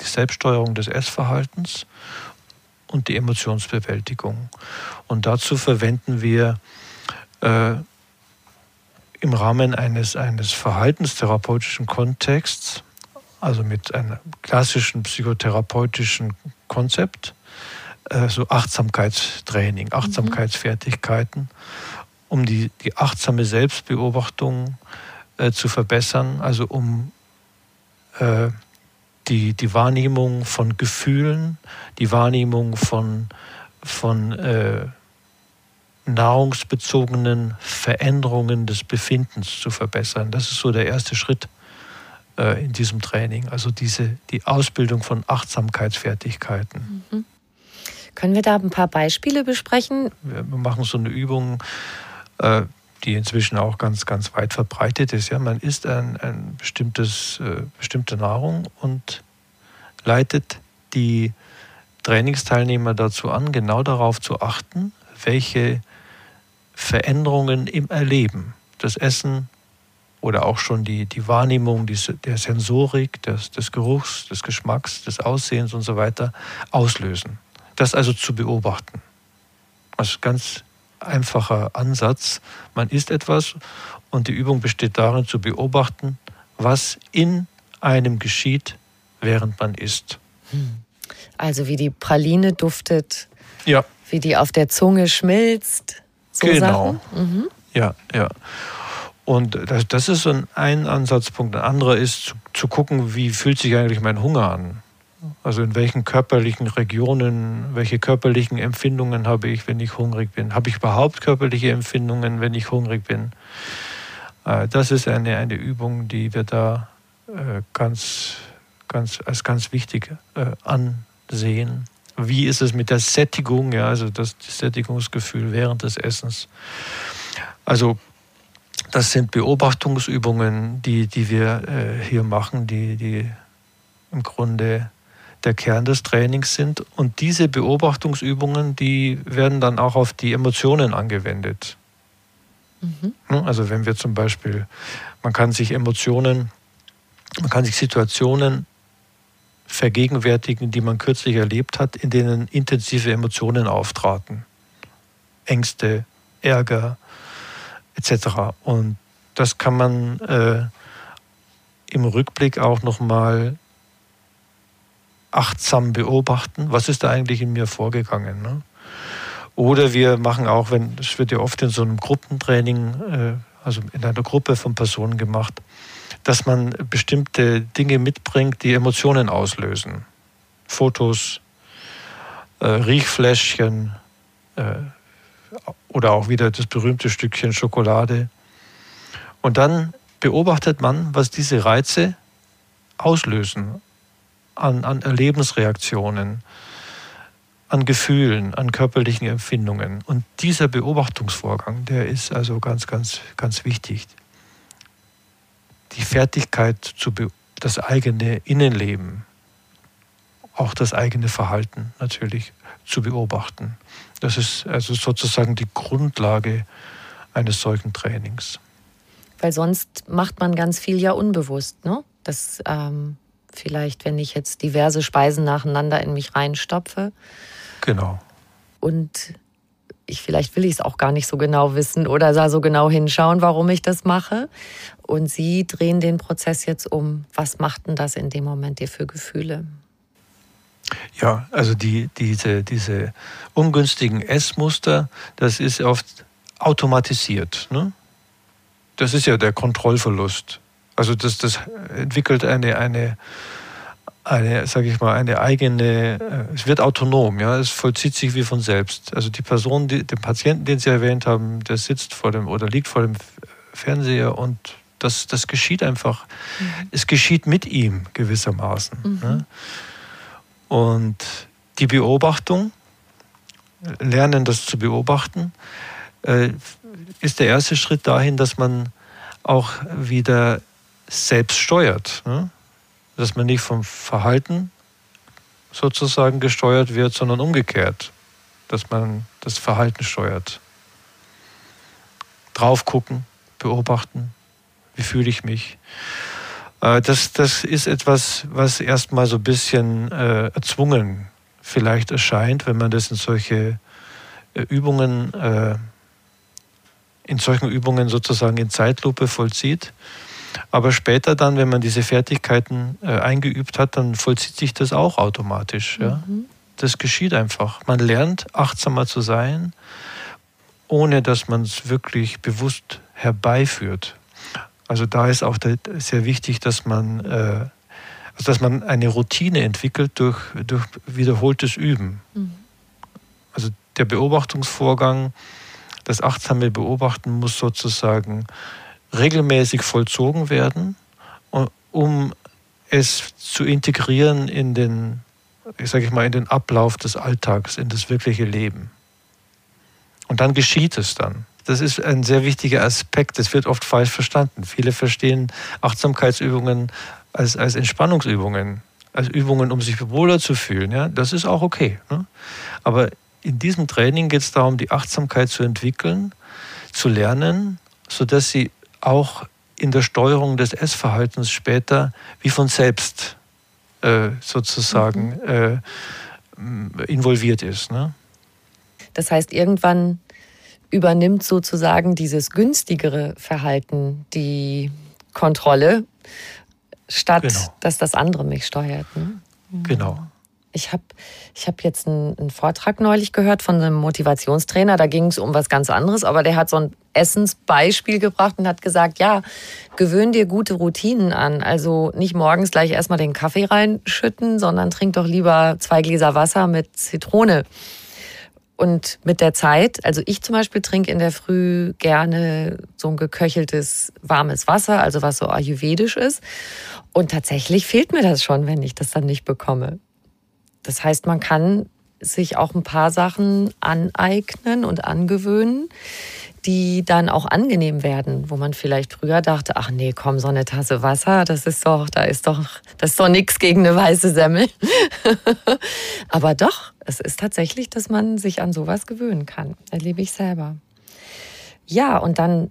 Die Selbststeuerung des Essverhaltens und die Emotionsbewältigung. Und dazu verwenden wir äh, im Rahmen eines, eines verhaltenstherapeutischen Kontexts, also mit einem klassischen psychotherapeutischen Konzept, äh, so Achtsamkeitstraining, Achtsamkeitsfertigkeiten, um die, die achtsame Selbstbeobachtung äh, zu verbessern, also um äh, die, die Wahrnehmung von Gefühlen, die Wahrnehmung von, von äh, nahrungsbezogenen Veränderungen des Befindens zu verbessern. Das ist so der erste Schritt äh, in diesem Training, also diese, die Ausbildung von Achtsamkeitsfertigkeiten. Können wir da ein paar Beispiele besprechen? Wir machen so eine Übung, äh, die inzwischen auch ganz, ganz weit verbreitet ist. Ja, man isst ein, ein bestimmtes, äh, bestimmte Nahrung und leitet die Trainingsteilnehmer dazu an, genau darauf zu achten, welche Veränderungen im Erleben das Essen oder auch schon die, die Wahrnehmung die, der Sensorik, des, des Geruchs, des Geschmacks, des Aussehens und so weiter auslösen. Das also zu beobachten. Also ganz einfacher Ansatz. Man isst etwas und die Übung besteht darin zu beobachten, was in einem geschieht, während man isst. Also wie die Praline duftet, Ja, wie die auf der Zunge schmilzt. So Genau. Sachen. Mhm. ja, ja. Und das, das ist so ein, ein Ansatzpunkt. Ein anderer ist zu, zu gucken, wie fühlt sich eigentlich mein Hunger an? Also in welchen körperlichen Regionen, welche körperlichen Empfindungen habe ich, wenn ich hungrig bin? Habe ich überhaupt körperliche Empfindungen, wenn ich hungrig bin? Äh, Das ist eine, eine Übung, die wir da äh, ganz, ganz, als ganz wichtig äh, ansehen, Wie ist es mit der Sättigung, ja, also das Sättigungsgefühl während des Essens? Also das sind Beobachtungsübungen, die, die wir hier machen, die, die im Grunde der Kern des Trainings sind. Und diese Beobachtungsübungen, die werden dann auch auf die Emotionen angewendet. Mhm. Also wenn wir zum Beispiel, man kann sich Emotionen, man kann sich Situationen vergegenwärtigen, die man kürzlich erlebt hat, in denen intensive Emotionen auftraten. Ängste, Ärger etc. Und das kann man äh, im Rückblick auch nochmal achtsam beobachten, was ist da eigentlich in mir vorgegangen. Ne? Oder wir machen auch, wenn es wird ja oft in so einem Gruppentraining, äh, also in einer Gruppe von Personen gemacht, dass man bestimmte Dinge mitbringt, die Emotionen auslösen. Fotos, äh, Riechfläschchen äh, oder auch wieder das berühmte Stückchen Schokolade. Und dann beobachtet man, was diese Reize auslösen an, an Erlebensreaktionen, an Gefühlen, an körperlichen Empfindungen. Und dieser Beobachtungsvorgang, der ist also ganz, ganz, ganz wichtig. Die Fertigkeit, zu das eigene Innenleben, auch das eigene Verhalten natürlich zu beobachten. Das ist also sozusagen die Grundlage eines solchen Trainings. Weil sonst macht man ganz viel ja unbewusst, ne? Das ähm, vielleicht, wenn ich jetzt diverse Speisen nacheinander in mich reinstopfe. Genau. Und ich vielleicht will ich es auch gar nicht so genau wissen oder da so genau hinschauen, warum ich das mache. Und Sie drehen den Prozess jetzt um. Was macht denn das in dem Moment dir für Gefühle? Ja, also die, diese, diese ungünstigen Essmuster, das ist oft automatisiert. Ne? Das ist ja der Kontrollverlust. Also das, das entwickelt eine, eine, eine, sage ich mal, eine eigene, äh, es wird autonom, ja, es vollzieht sich wie von selbst. Also die Person, die, den Patienten, den Sie erwähnt haben, der sitzt vor dem oder liegt vor dem Fernseher und das, das geschieht einfach. Mhm. Es geschieht mit ihm gewissermaßen. Mhm. Ne? Und die Beobachtung, lernen das zu beobachten, äh, ist der erste Schritt dahin, dass man auch wieder selbst steuert. Ne? Dass man nicht vom Verhalten sozusagen gesteuert wird, sondern umgekehrt, dass man das Verhalten steuert. Drauf gucken, beobachten, wie fühle ich mich. Äh, das, das ist etwas, was erstmal so ein bisschen äh, erzwungen vielleicht erscheint, wenn man das in solche äh, Übungen, äh, in solchen Übungen sozusagen in Zeitlupe vollzieht. Aber später dann, wenn man diese Fertigkeiten äh, eingeübt hat, dann vollzieht sich das auch automatisch. Ja? Mhm. Das geschieht einfach. Man lernt achtsamer zu sein, ohne dass man es wirklich bewusst herbeiführt. Also da ist auch sehr wichtig, dass man, äh, also dass man eine Routine entwickelt durch, durch wiederholtes Üben. Mhm. Also der Beobachtungsvorgang, das achtsame Beobachten muss sozusagen regelmäßig vollzogen werden, um es zu integrieren in den, ich sage ich mal, in den Ablauf des Alltags, in das wirkliche Leben. Und dann geschieht es dann. Das ist ein sehr wichtiger Aspekt. Das wird oft falsch verstanden. Viele verstehen Achtsamkeitsübungen als, als Entspannungsübungen, als Übungen, um sich wohler zu fühlen. Ja, das ist auch okay. Ne? Aber in diesem Training geht es darum, die Achtsamkeit zu entwickeln, zu lernen, sodass sie auch in der Steuerung des Essverhaltens später wie von selbst äh, sozusagen mhm. äh, involviert ist. Ne? Das heißt, irgendwann übernimmt sozusagen dieses günstigere Verhalten die Kontrolle, statt genau. dass das andere mich steuert. Ne? Genau. Ich habe ich hab jetzt einen, einen, Vortrag neulich gehört von einem Motivationstrainer, da ging es um was ganz anderes, aber der hat so ein Essensbeispiel gebracht und hat gesagt, ja, gewöhn dir gute Routinen an. Also nicht morgens gleich erstmal den Kaffee reinschütten, sondern trink doch lieber zwei Gläser Wasser mit Zitrone. Und mit der Zeit, also ich zum Beispiel trinke in der Früh gerne so ein geköcheltes warmes Wasser, also was so ayurvedisch ist. Und tatsächlich fehlt mir das schon, wenn ich das dann nicht bekomme. Das heißt, man kann sich auch ein paar Sachen aneignen und angewöhnen, die dann auch angenehm werden, wo man vielleicht früher dachte, ach nee, komm, so eine Tasse Wasser, das ist doch, da ist doch, das ist doch nichts gegen eine weiße Semmel. Aber doch, es ist tatsächlich, dass man sich an sowas gewöhnen kann. Erlebe ich selber. Ja, und dann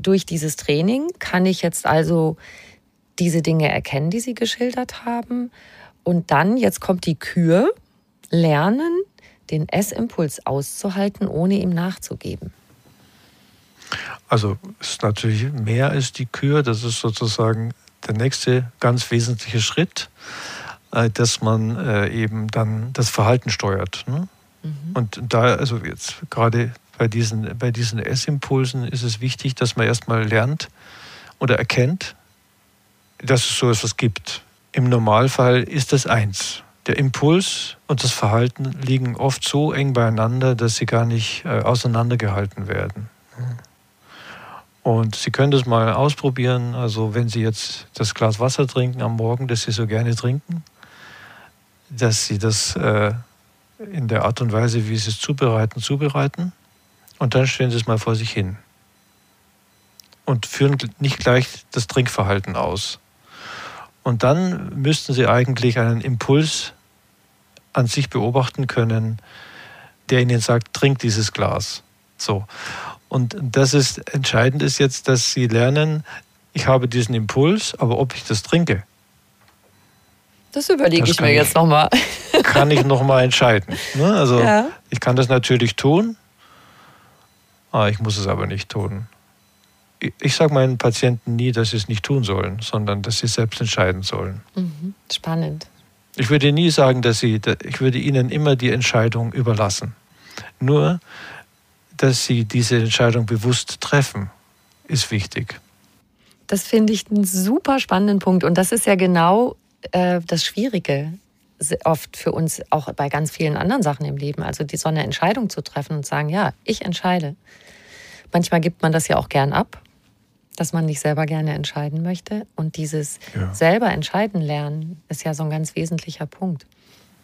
durch dieses Training kann ich jetzt also diese Dinge erkennen, die Sie geschildert haben. Und dann, jetzt kommt die Kür, lernen, den Essimpuls auszuhalten, ohne ihm nachzugeben. Also es ist natürlich mehr als die Kür, das ist sozusagen der nächste ganz wesentliche Schritt, äh, dass man äh, eben dann das Verhalten steuert. Ne? Mhm. Und da, also jetzt gerade bei diesen, bei diesen Essimpulsen ist es wichtig, dass man erstmal lernt oder erkennt, dass es so etwas gibt. Im Normalfall ist das eins. Der Impuls und das Verhalten liegen oft so eng beieinander, dass sie gar nicht äh, auseinandergehalten werden. Und Sie können das mal ausprobieren. Also wenn Sie jetzt das Glas Wasser trinken am Morgen, das Sie so gerne trinken, dass Sie das äh, in der Art und Weise, wie Sie es zubereiten, zubereiten. Und dann stellen Sie es mal vor sich hin. Und führen nicht gleich das Trinkverhalten aus. Und dann müssten Sie eigentlich einen Impuls an sich beobachten können, der Ihnen sagt, trink dieses Glas. So. Und das ist entscheidend ist jetzt, dass sie lernen, ich habe diesen Impuls, aber ob ich das trinke. Das überlege das ich mir jetzt nochmal. Kann ich nochmal entscheiden. Ne? Also ja. ich kann das natürlich tun, ah, ich muss es aber nicht tun. Ich sage meinen Patienten nie, dass sie es nicht tun sollen, sondern dass sie selbst entscheiden sollen. Mhm. Spannend. Ich würde nie sagen, dass sie, ich würde ihnen immer die Entscheidung überlassen. Nur dass sie diese Entscheidung bewusst treffen, ist wichtig. Das finde ich einen super spannenden Punkt. Und das ist ja genau äh, das Schwierige oft für uns, auch bei ganz vielen anderen Sachen im Leben. Also die so eine Entscheidung zu treffen und sagen, ja, ich entscheide. Manchmal gibt man das ja auch gern ab, dass man nicht selber gerne entscheiden möchte. Und dieses ja. selber entscheiden lernen ist ja so ein ganz wesentlicher Punkt.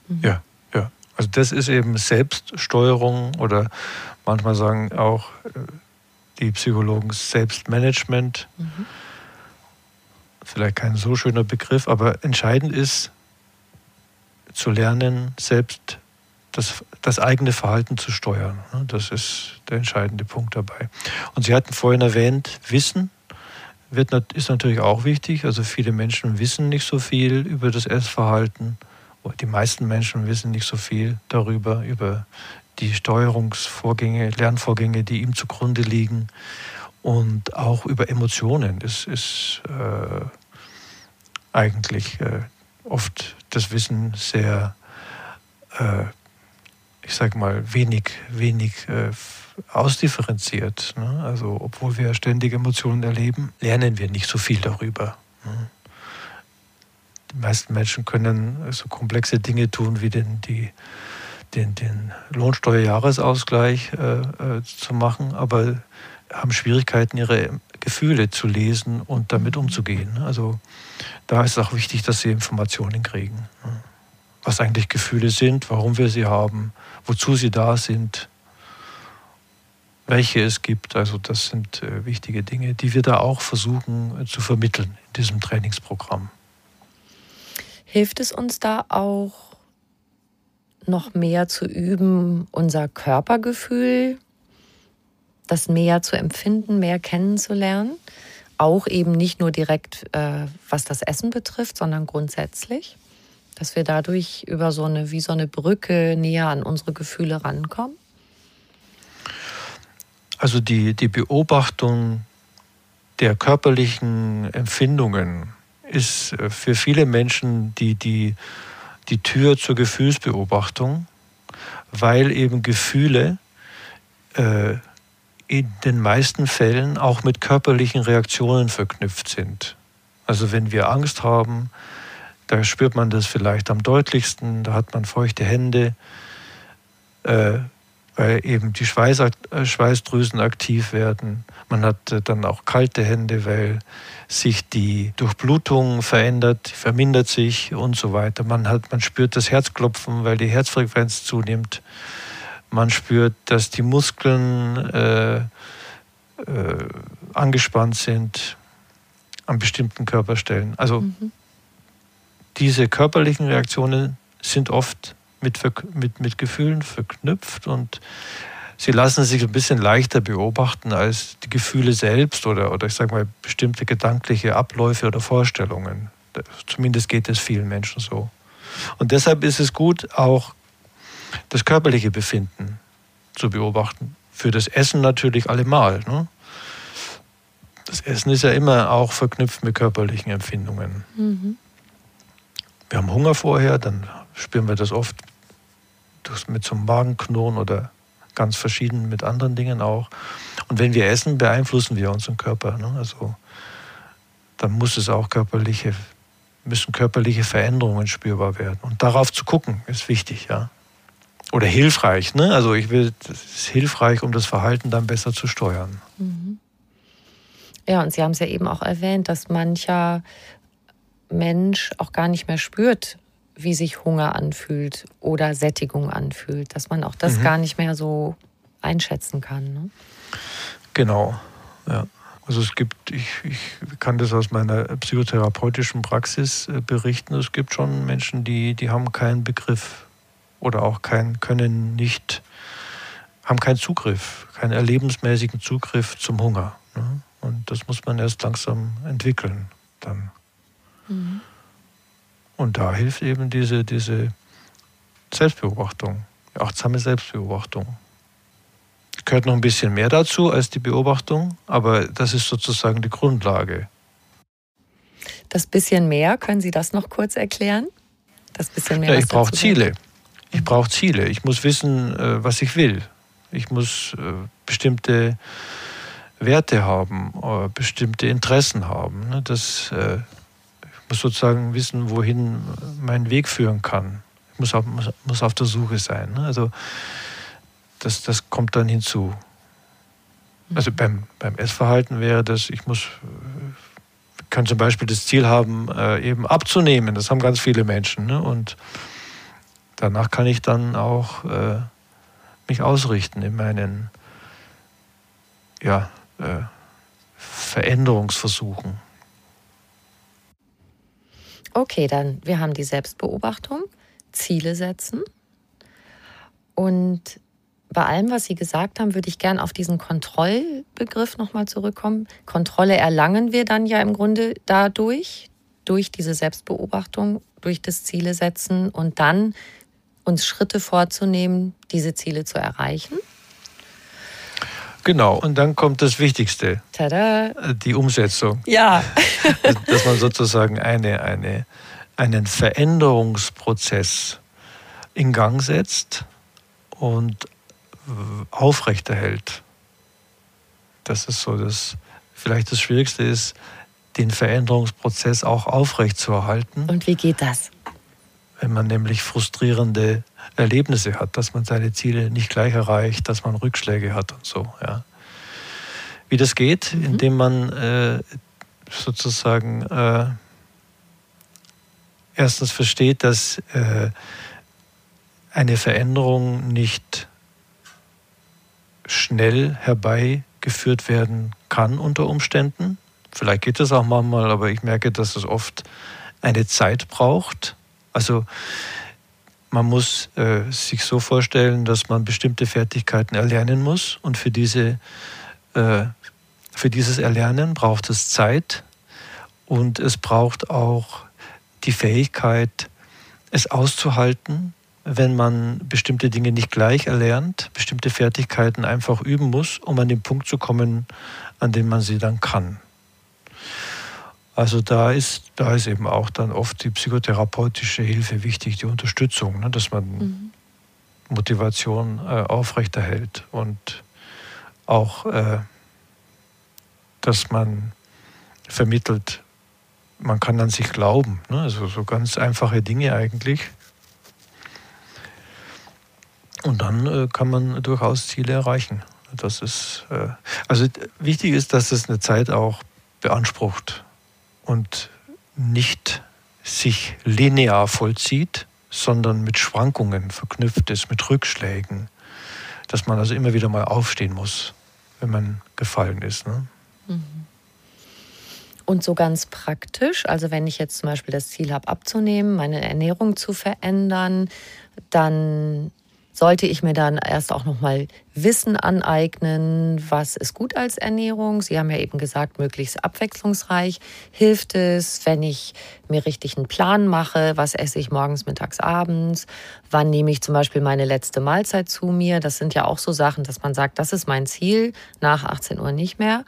Mhm. Ja, ja. Also das ist eben Selbststeuerung oder manchmal sagen auch äh, die Psychologen Selbstmanagement. Mhm. Vielleicht kein so schöner Begriff, aber entscheidend ist zu lernen, selbst das, das eigene Verhalten zu steuern. Das ist der entscheidende Punkt dabei. Und Sie hatten vorhin erwähnt, Wissen wird, ist natürlich auch wichtig. Also viele Menschen wissen nicht so viel über das Essverhalten die meisten Menschen wissen nicht so viel darüber, über die Steuerungsvorgänge, Lernvorgänge, die ihm zugrunde liegen und auch über Emotionen. Das ist äh, eigentlich äh, oft das Wissen sehr, äh, ich sage mal, wenig, wenig äh, ausdifferenziert. Ne? Also obwohl wir ständig Emotionen erleben, lernen wir nicht so viel darüber. Ne? Die meisten Menschen können so komplexe Dinge tun wie den, die, den, den Lohnsteuerjahresausgleich äh, äh, zu machen, aber haben Schwierigkeiten, ihre Gefühle zu lesen und damit umzugehen. Also da ist es auch wichtig, dass sie Informationen kriegen. Ne? Was eigentlich Gefühle sind, warum wir sie haben, wozu sie da sind, welche es gibt. Also das sind äh, wichtige Dinge, die wir da auch versuchen äh, zu vermitteln in diesem Trainingsprogramm. Hilft es uns da auch noch mehr zu üben, unser Körpergefühl, das mehr zu empfinden, mehr kennenzulernen? Auch eben nicht nur direkt, äh, was das Essen betrifft, sondern grundsätzlich, dass wir dadurch über so eine, wie so eine Brücke näher an unsere Gefühle rankommen? Also die, die Beobachtung der körperlichen Empfindungen ist äh, für viele Menschen die, die, die Tür zur Gefühlsbeobachtung, weil eben Gefühle äh, in den meisten Fällen auch mit körperlichen Reaktionen verknüpft sind. Also wenn wir Angst haben, da spürt man das vielleicht am deutlichsten, da hat man feuchte Hände. Äh, weil eben die äh, Schweißdrüsen aktiv werden. Man hat äh, dann auch kalte Hände, weil sich die Durchblutung verändert, vermindert sich und so weiter. Man, hat, man spürt das Herzklopfen, weil die Herzfrequenz zunimmt. Man spürt, dass die Muskeln äh, äh, angespannt sind an bestimmten Körperstellen. Also mhm. diese körperlichen Reaktionen sind oft mit, mit, mit Gefühlen verknüpft und sie lassen sich ein bisschen leichter beobachten als die Gefühle selbst oder, oder ich sage mal bestimmte gedankliche Abläufe oder Vorstellungen. Zumindest geht es vielen Menschen so. Und deshalb ist es gut, auch das körperliche Befinden zu beobachten. Für das Essen natürlich allemal. Ne? Das Essen ist ja immer auch verknüpft mit körperlichen Empfindungen. Mhm. Wir haben Hunger vorher, dann spüren wir das oft mit so einem Magenknurren oder ganz verschieden mit anderen Dingen auch. Und wenn wir essen, beeinflussen wir unseren Körper. Ne? Also dann muss es auch körperliche, müssen körperliche Veränderungen spürbar werden. Und darauf zu gucken, ist wichtig, ja. Oder hilfreich, ne? Also ich will, das ist hilfreich, um das Verhalten dann besser zu steuern. Mhm. Ja, und Sie haben es ja eben auch erwähnt, dass mancher Mensch auch gar nicht mehr spürt, wie sich Hunger anfühlt oder Sättigung anfühlt, dass man auch das mhm. gar nicht mehr so einschätzen kann. Ne? Genau, ja. Also es gibt, ich, ich kann das aus meiner psychotherapeutischen Praxis äh, berichten, es gibt schon Menschen, die, die haben keinen Begriff oder auch kein, können nicht, haben keinen Zugriff, keinen erlebensmäßigen Zugriff zum Hunger. Ne? Und das muss man erst langsam entwickeln dann. Mhm. Und da hilft eben diese, diese Selbstbeobachtung, achtsame Selbstbeobachtung. Gehört noch ein bisschen mehr dazu als die Beobachtung, aber das ist sozusagen die Grundlage. Das bisschen mehr, können Sie das noch kurz erklären? Das bisschen mehr. Ja, ich brauche Ziele. Ich brauche Ziele. Ich muss wissen, äh, was ich will. Ich muss äh, bestimmte Werte haben, äh, bestimmte Interessen haben. Ne? Das muss sozusagen wissen, wohin mein Weg führen kann. Ich muss auf, muss, muss auf der Suche sein. Ne? Also das, das kommt dann hinzu. Also mhm. beim, beim Essverhalten wäre das, ich muss, kann zum Beispiel das Ziel haben, äh, eben abzunehmen. Das haben ganz viele Menschen. Ne? Und danach kann ich dann auch äh, mich ausrichten in meinen ja, äh, Veränderungsversuchen. Okay, dann wir haben die Selbstbeobachtung, Ziele setzen. Und bei allem, was Sie gesagt haben, würde ich gerne auf diesen Kontrollbegriff nochmal zurückkommen. Kontrolle erlangen wir dann ja im Grunde dadurch, durch diese Selbstbeobachtung, durch das Ziele setzen und dann uns Schritte vorzunehmen, diese Ziele zu erreichen. Genau, und dann kommt das Wichtigste. Tada. Die Umsetzung. Ja. Dass man sozusagen eine, eine, einen Veränderungsprozess in Gang setzt und aufrechterhält. Das ist so das, vielleicht das Schwierigste ist, den Veränderungsprozess auch aufrechtzuerhalten. Und wie geht das? Wenn man nämlich frustrierende Erlebnisse hat, dass man seine Ziele nicht gleich erreicht, dass man Rückschläge hat und so. Ja. Wie das geht, mhm. indem man äh, sozusagen äh, erstens versteht, dass äh, eine Veränderung nicht schnell herbeigeführt werden kann unter Umständen. Vielleicht geht das auch manchmal, aber ich merke, dass es oft eine Zeit braucht. Also man muss äh, sich so vorstellen, dass man bestimmte Fertigkeiten erlernen muss und für, diese, äh, für dieses Erlernen braucht es Zeit und es braucht auch die Fähigkeit, es auszuhalten, wenn man bestimmte Dinge nicht gleich erlernt, bestimmte Fertigkeiten einfach üben muss, um an den Punkt zu kommen, an dem man sie dann kann. Also da ist, da ist eben auch dann oft die psychotherapeutische Hilfe wichtig, die Unterstützung, ne, dass man mhm. Motivation äh, aufrechterhält und auch, äh, dass man vermittelt, man kann an sich glauben. Ne, also so ganz einfache Dinge eigentlich. Und dann äh, kann man durchaus Ziele erreichen. Das ist, äh, also wichtig ist, dass es eine Zeit auch beansprucht und nicht sich linear vollzieht, sondern mit Schwankungen verknüpft ist, mit Rückschlägen. Dass man also immer wieder mal aufstehen muss, wenn man gefallen ist. Ne? Mhm. Und so ganz praktisch, also wenn ich jetzt zum Beispiel das Ziel habe, abzunehmen, meine Ernährung zu verändern, dann sollte ich mir dann erst auch noch mal Wissen aneignen, was ist gut als Ernährung. Sie haben ja eben gesagt, möglichst abwechslungsreich. Hilft es, wenn ich mir richtig einen Plan mache, was esse ich morgens, mittags, abends, wann nehme ich zum Beispiel meine letzte Mahlzeit zu mir. Das sind ja auch so Sachen, dass man sagt, das ist mein Ziel, nach 18 Uhr nicht mehr.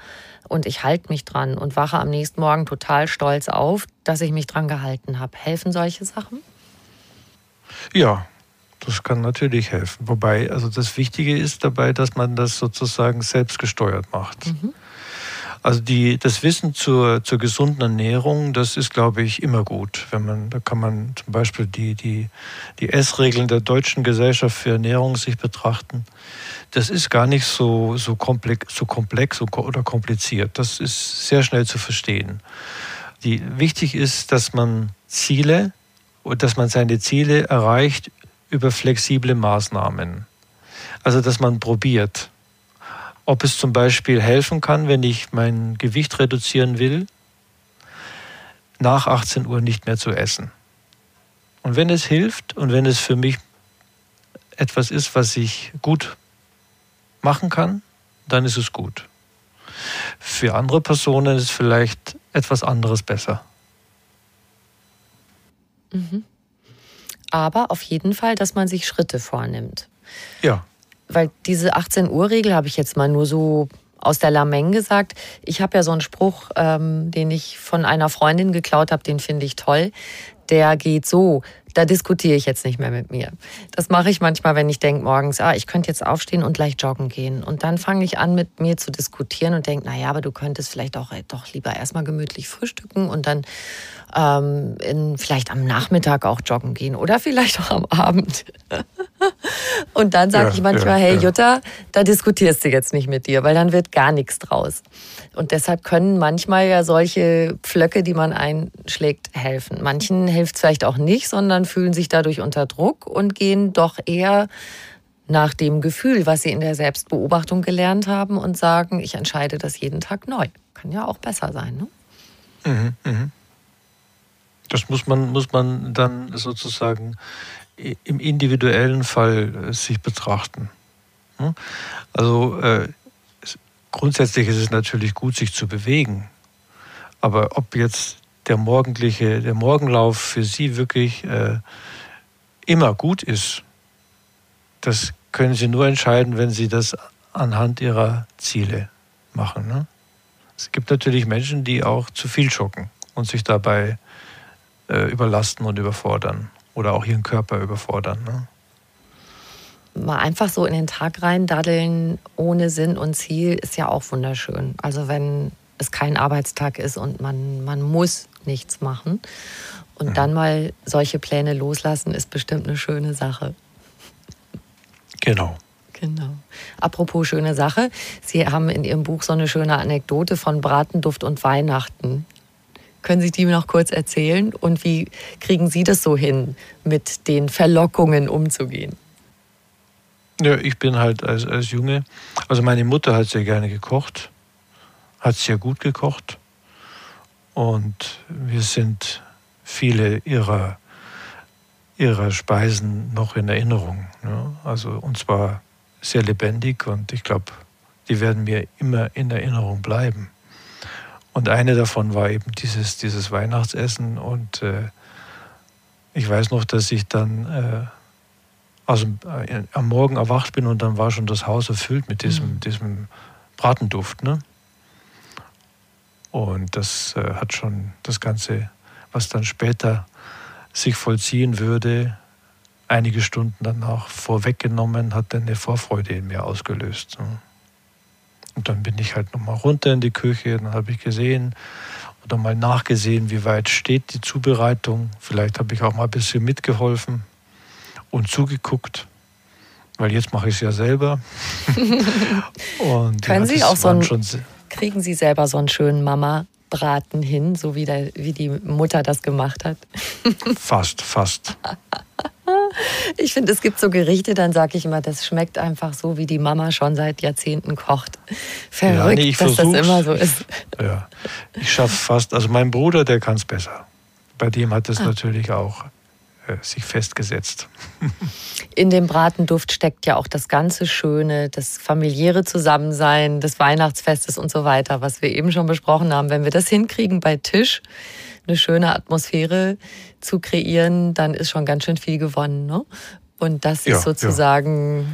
Und ich halte mich dran und wache am nächsten Morgen total stolz auf, dass ich mich dran gehalten habe. Helfen solche Sachen? Ja, das kann natürlich helfen. Wobei, also das Wichtige ist dabei, dass man das sozusagen selbstgesteuert macht. Mhm. Also die, das Wissen zur, zur gesunden Ernährung, das ist, glaube ich, immer gut. Wenn man, da kann man zum Beispiel die, die, die Essregeln der Deutschen Gesellschaft für Ernährung sich betrachten. Das ist gar nicht so, so komplex, so komplex oder kompliziert. Das ist sehr schnell zu verstehen. Die, wichtig ist, dass man Ziele und dass man seine Ziele erreicht über flexible Maßnahmen. Also, dass man probiert, ob es zum Beispiel helfen kann, wenn ich mein Gewicht reduzieren will, nach 18 Uhr nicht mehr zu essen. Und wenn es hilft und wenn es für mich etwas ist, was ich gut machen kann, dann ist es gut. Für andere Personen ist vielleicht etwas anderes besser. Mhm aber auf jeden Fall, dass man sich Schritte vornimmt. Ja. Weil diese 18 Uhr Regel habe ich jetzt mal nur so aus der Lameng gesagt. Ich habe ja so einen Spruch, ähm, den ich von einer Freundin geklaut habe, den finde ich toll. Der geht so, da diskutiere ich jetzt nicht mehr mit mir. Das mache ich manchmal, wenn ich denke morgens, ah, ich könnte jetzt aufstehen und gleich joggen gehen. Und dann fange ich an, mit mir zu diskutieren und denke, naja, aber du könntest vielleicht auch doch lieber erstmal gemütlich frühstücken und dann ähm, in, vielleicht am Nachmittag auch joggen gehen oder vielleicht auch am Abend. und dann sage ja, ich manchmal, ja, hey ja. Jutta, da diskutierst du jetzt nicht mit dir, weil dann wird gar nichts draus. Und deshalb können manchmal ja solche Pflöcke, die man einschlägt, helfen. Manchen hilft es vielleicht auch nicht, sondern fühlen sich dadurch unter Druck und gehen doch eher nach dem Gefühl, was sie in der Selbstbeobachtung gelernt haben und sagen, ich entscheide das jeden Tag neu. Kann ja auch besser sein. Ne? Mhm, mh. Das muss man, muss man dann sozusagen im individuellen Fall äh, sich betrachten. Hm? Also äh, grundsätzlich ist es natürlich gut, sich zu bewegen. Aber ob jetzt der morgendliche, der Morgenlauf für Sie wirklich äh, immer gut ist, das können Sie nur entscheiden, wenn Sie das anhand Ihrer Ziele machen. Ne? Es gibt natürlich Menschen, die auch zu viel schocken und sich dabei äh, überlasten und überfordern oder auch ihren Körper überfordern. Ne? Mal einfach so in den Tag rein daddeln ohne Sinn und Ziel ist ja auch wunderschön. Also wenn es kein Arbeitstag ist und man, man muss nichts machen. Und mhm. dann mal solche Pläne loslassen, ist bestimmt eine schöne Sache. Genau. Genau. Apropos schöne Sache, Sie haben in Ihrem Buch so eine schöne Anekdote von Bratenduft und Weihnachten. Können Sie die noch kurz erzählen? Und wie kriegen Sie das so hin, mit den Verlockungen umzugehen? Ja, ich bin halt als, als Junge, also meine Mutter hat sehr gerne gekocht, hat sehr gut gekocht. Und wir sind viele ihrer, ihrer Speisen noch in Erinnerung. Ne? Also, und zwar sehr lebendig und ich glaube, die werden mir immer in Erinnerung bleiben. Und eine davon war eben dieses, dieses Weihnachtsessen. Und äh, ich weiß noch, dass ich dann äh, also, äh, am Morgen erwacht bin und dann war schon das Haus erfüllt mit diesem, mhm. diesem Bratenduft. Ne? Und das äh, hat schon das Ganze, was dann später sich vollziehen würde, einige Stunden danach vorweggenommen, hat dann eine Vorfreude in mir ausgelöst. Ne? Und dann bin ich halt nochmal runter in die Küche, dann habe ich gesehen oder mal nachgesehen, wie weit steht die Zubereitung. Vielleicht habe ich auch mal ein bisschen mitgeholfen und zugeguckt. weil jetzt mache ich es ja selber. und Können Sie auch so ein, kriegen Sie selber so einen schönen Mama-Braten hin, so wie, der, wie die Mutter das gemacht hat? fast, fast. Ich finde, es gibt so Gerichte, dann sage ich immer, das schmeckt einfach so, wie die Mama schon seit Jahrzehnten kocht. Verrückt, ja, nee, dass das immer so ist. Ja, ich schaffe fast. Also mein Bruder, der kann es besser. Bei dem hat es ah. natürlich auch äh, sich festgesetzt. In dem Bratenduft steckt ja auch das ganze Schöne, das familiäre Zusammensein des Weihnachtsfestes und so weiter, was wir eben schon besprochen haben. Wenn wir das hinkriegen bei Tisch, eine schöne Atmosphäre zu kreieren, dann ist schon ganz schön viel gewonnen. Ne? Und das ist ja, sozusagen ja.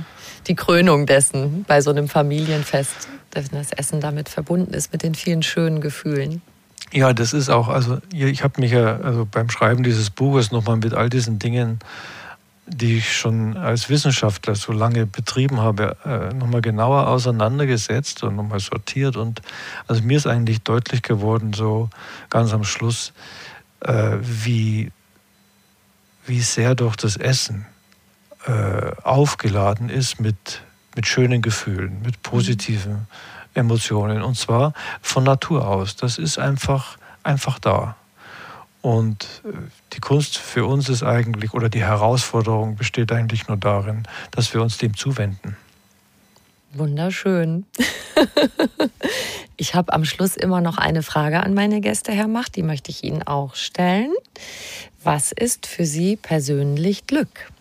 die Krönung dessen bei so einem Familienfest, dass das Essen damit verbunden ist mit den vielen schönen Gefühlen. Ja, das ist auch, also ich habe mich ja also beim Schreiben dieses Buches nochmal mit all diesen Dingen, die ich schon als Wissenschaftler so lange betrieben habe, äh, nochmal genauer auseinandergesetzt und nochmal sortiert. Und also mir ist eigentlich deutlich geworden, so ganz am Schluss, äh, wie, wie sehr doch das Essen äh, aufgeladen ist mit, mit schönen Gefühlen, mit positiven mhm. Emotionen. Und zwar von Natur aus. Das ist einfach, einfach da. Und äh, die Kunst für uns ist eigentlich, oder die Herausforderung besteht eigentlich nur darin, dass wir uns dem zuwenden. Wunderschön. Ich habe am Schluss immer noch eine Frage an meine Gäste, Herr Macht, die möchte ich Ihnen auch stellen. Was ist für Sie persönlich Glück?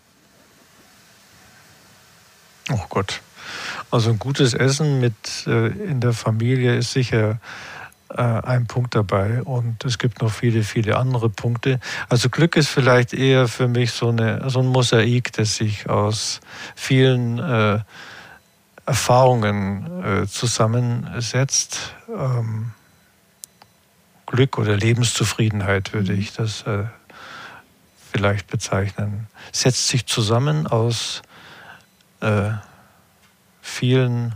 Oh Gott. Also ein gutes Essen mit äh, in der Familie ist sicher äh, ein Punkt dabei und es gibt noch viele, viele andere Punkte. Also Glück ist vielleicht eher für mich so, eine, so ein Mosaik, das sich aus vielen äh, Erfahrungen äh, zusammensetzt. Ähm, Glück oder Lebenszufriedenheit würde ich das äh, vielleicht bezeichnen. Setzt sich zusammen aus äh, vielen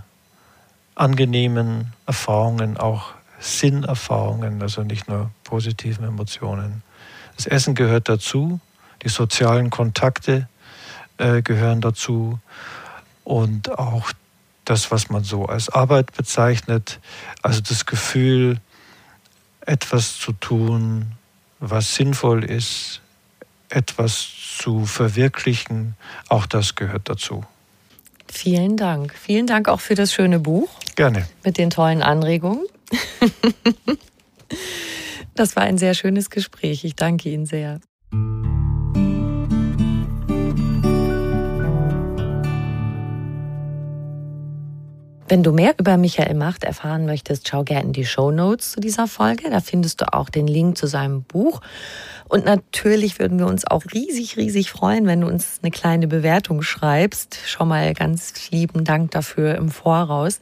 angenehmen Erfahrungen, auch Sinnerfahrungen, also nicht nur positiven Emotionen. Das Essen gehört dazu, die sozialen Kontakte äh, gehören dazu und auch das, was man so als Arbeit bezeichnet, also das Gefühl, etwas zu tun, was sinnvoll ist, etwas zu verwirklichen, auch das gehört dazu. Vielen Dank. Vielen Dank auch für das schöne Buch. Gerne. Mit den tollen Anregungen. das war ein sehr schönes Gespräch. Ich danke Ihnen sehr. Wenn du mehr über Michael Macht erfahren möchtest, schau gerne in die Show Notes zu dieser Folge. Da findest du auch den Link zu seinem Buch. Und natürlich würden wir uns auch riesig, riesig freuen, wenn du uns eine kleine Bewertung schreibst. Schon mal ganz lieben Dank dafür im Voraus.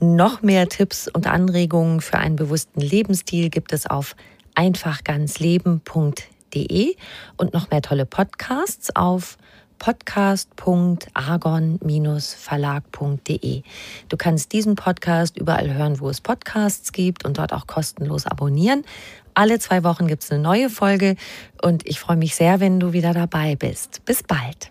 Noch mehr Tipps und Anregungen für einen bewussten Lebensstil gibt es auf einfachganzleben.de und noch mehr tolle Podcasts auf podcast.argon-verlag.de. Du kannst diesen Podcast überall hören, wo es Podcasts gibt und dort auch kostenlos abonnieren. Alle zwei Wochen gibt es eine neue Folge und ich freue mich sehr, wenn du wieder dabei bist. Bis bald.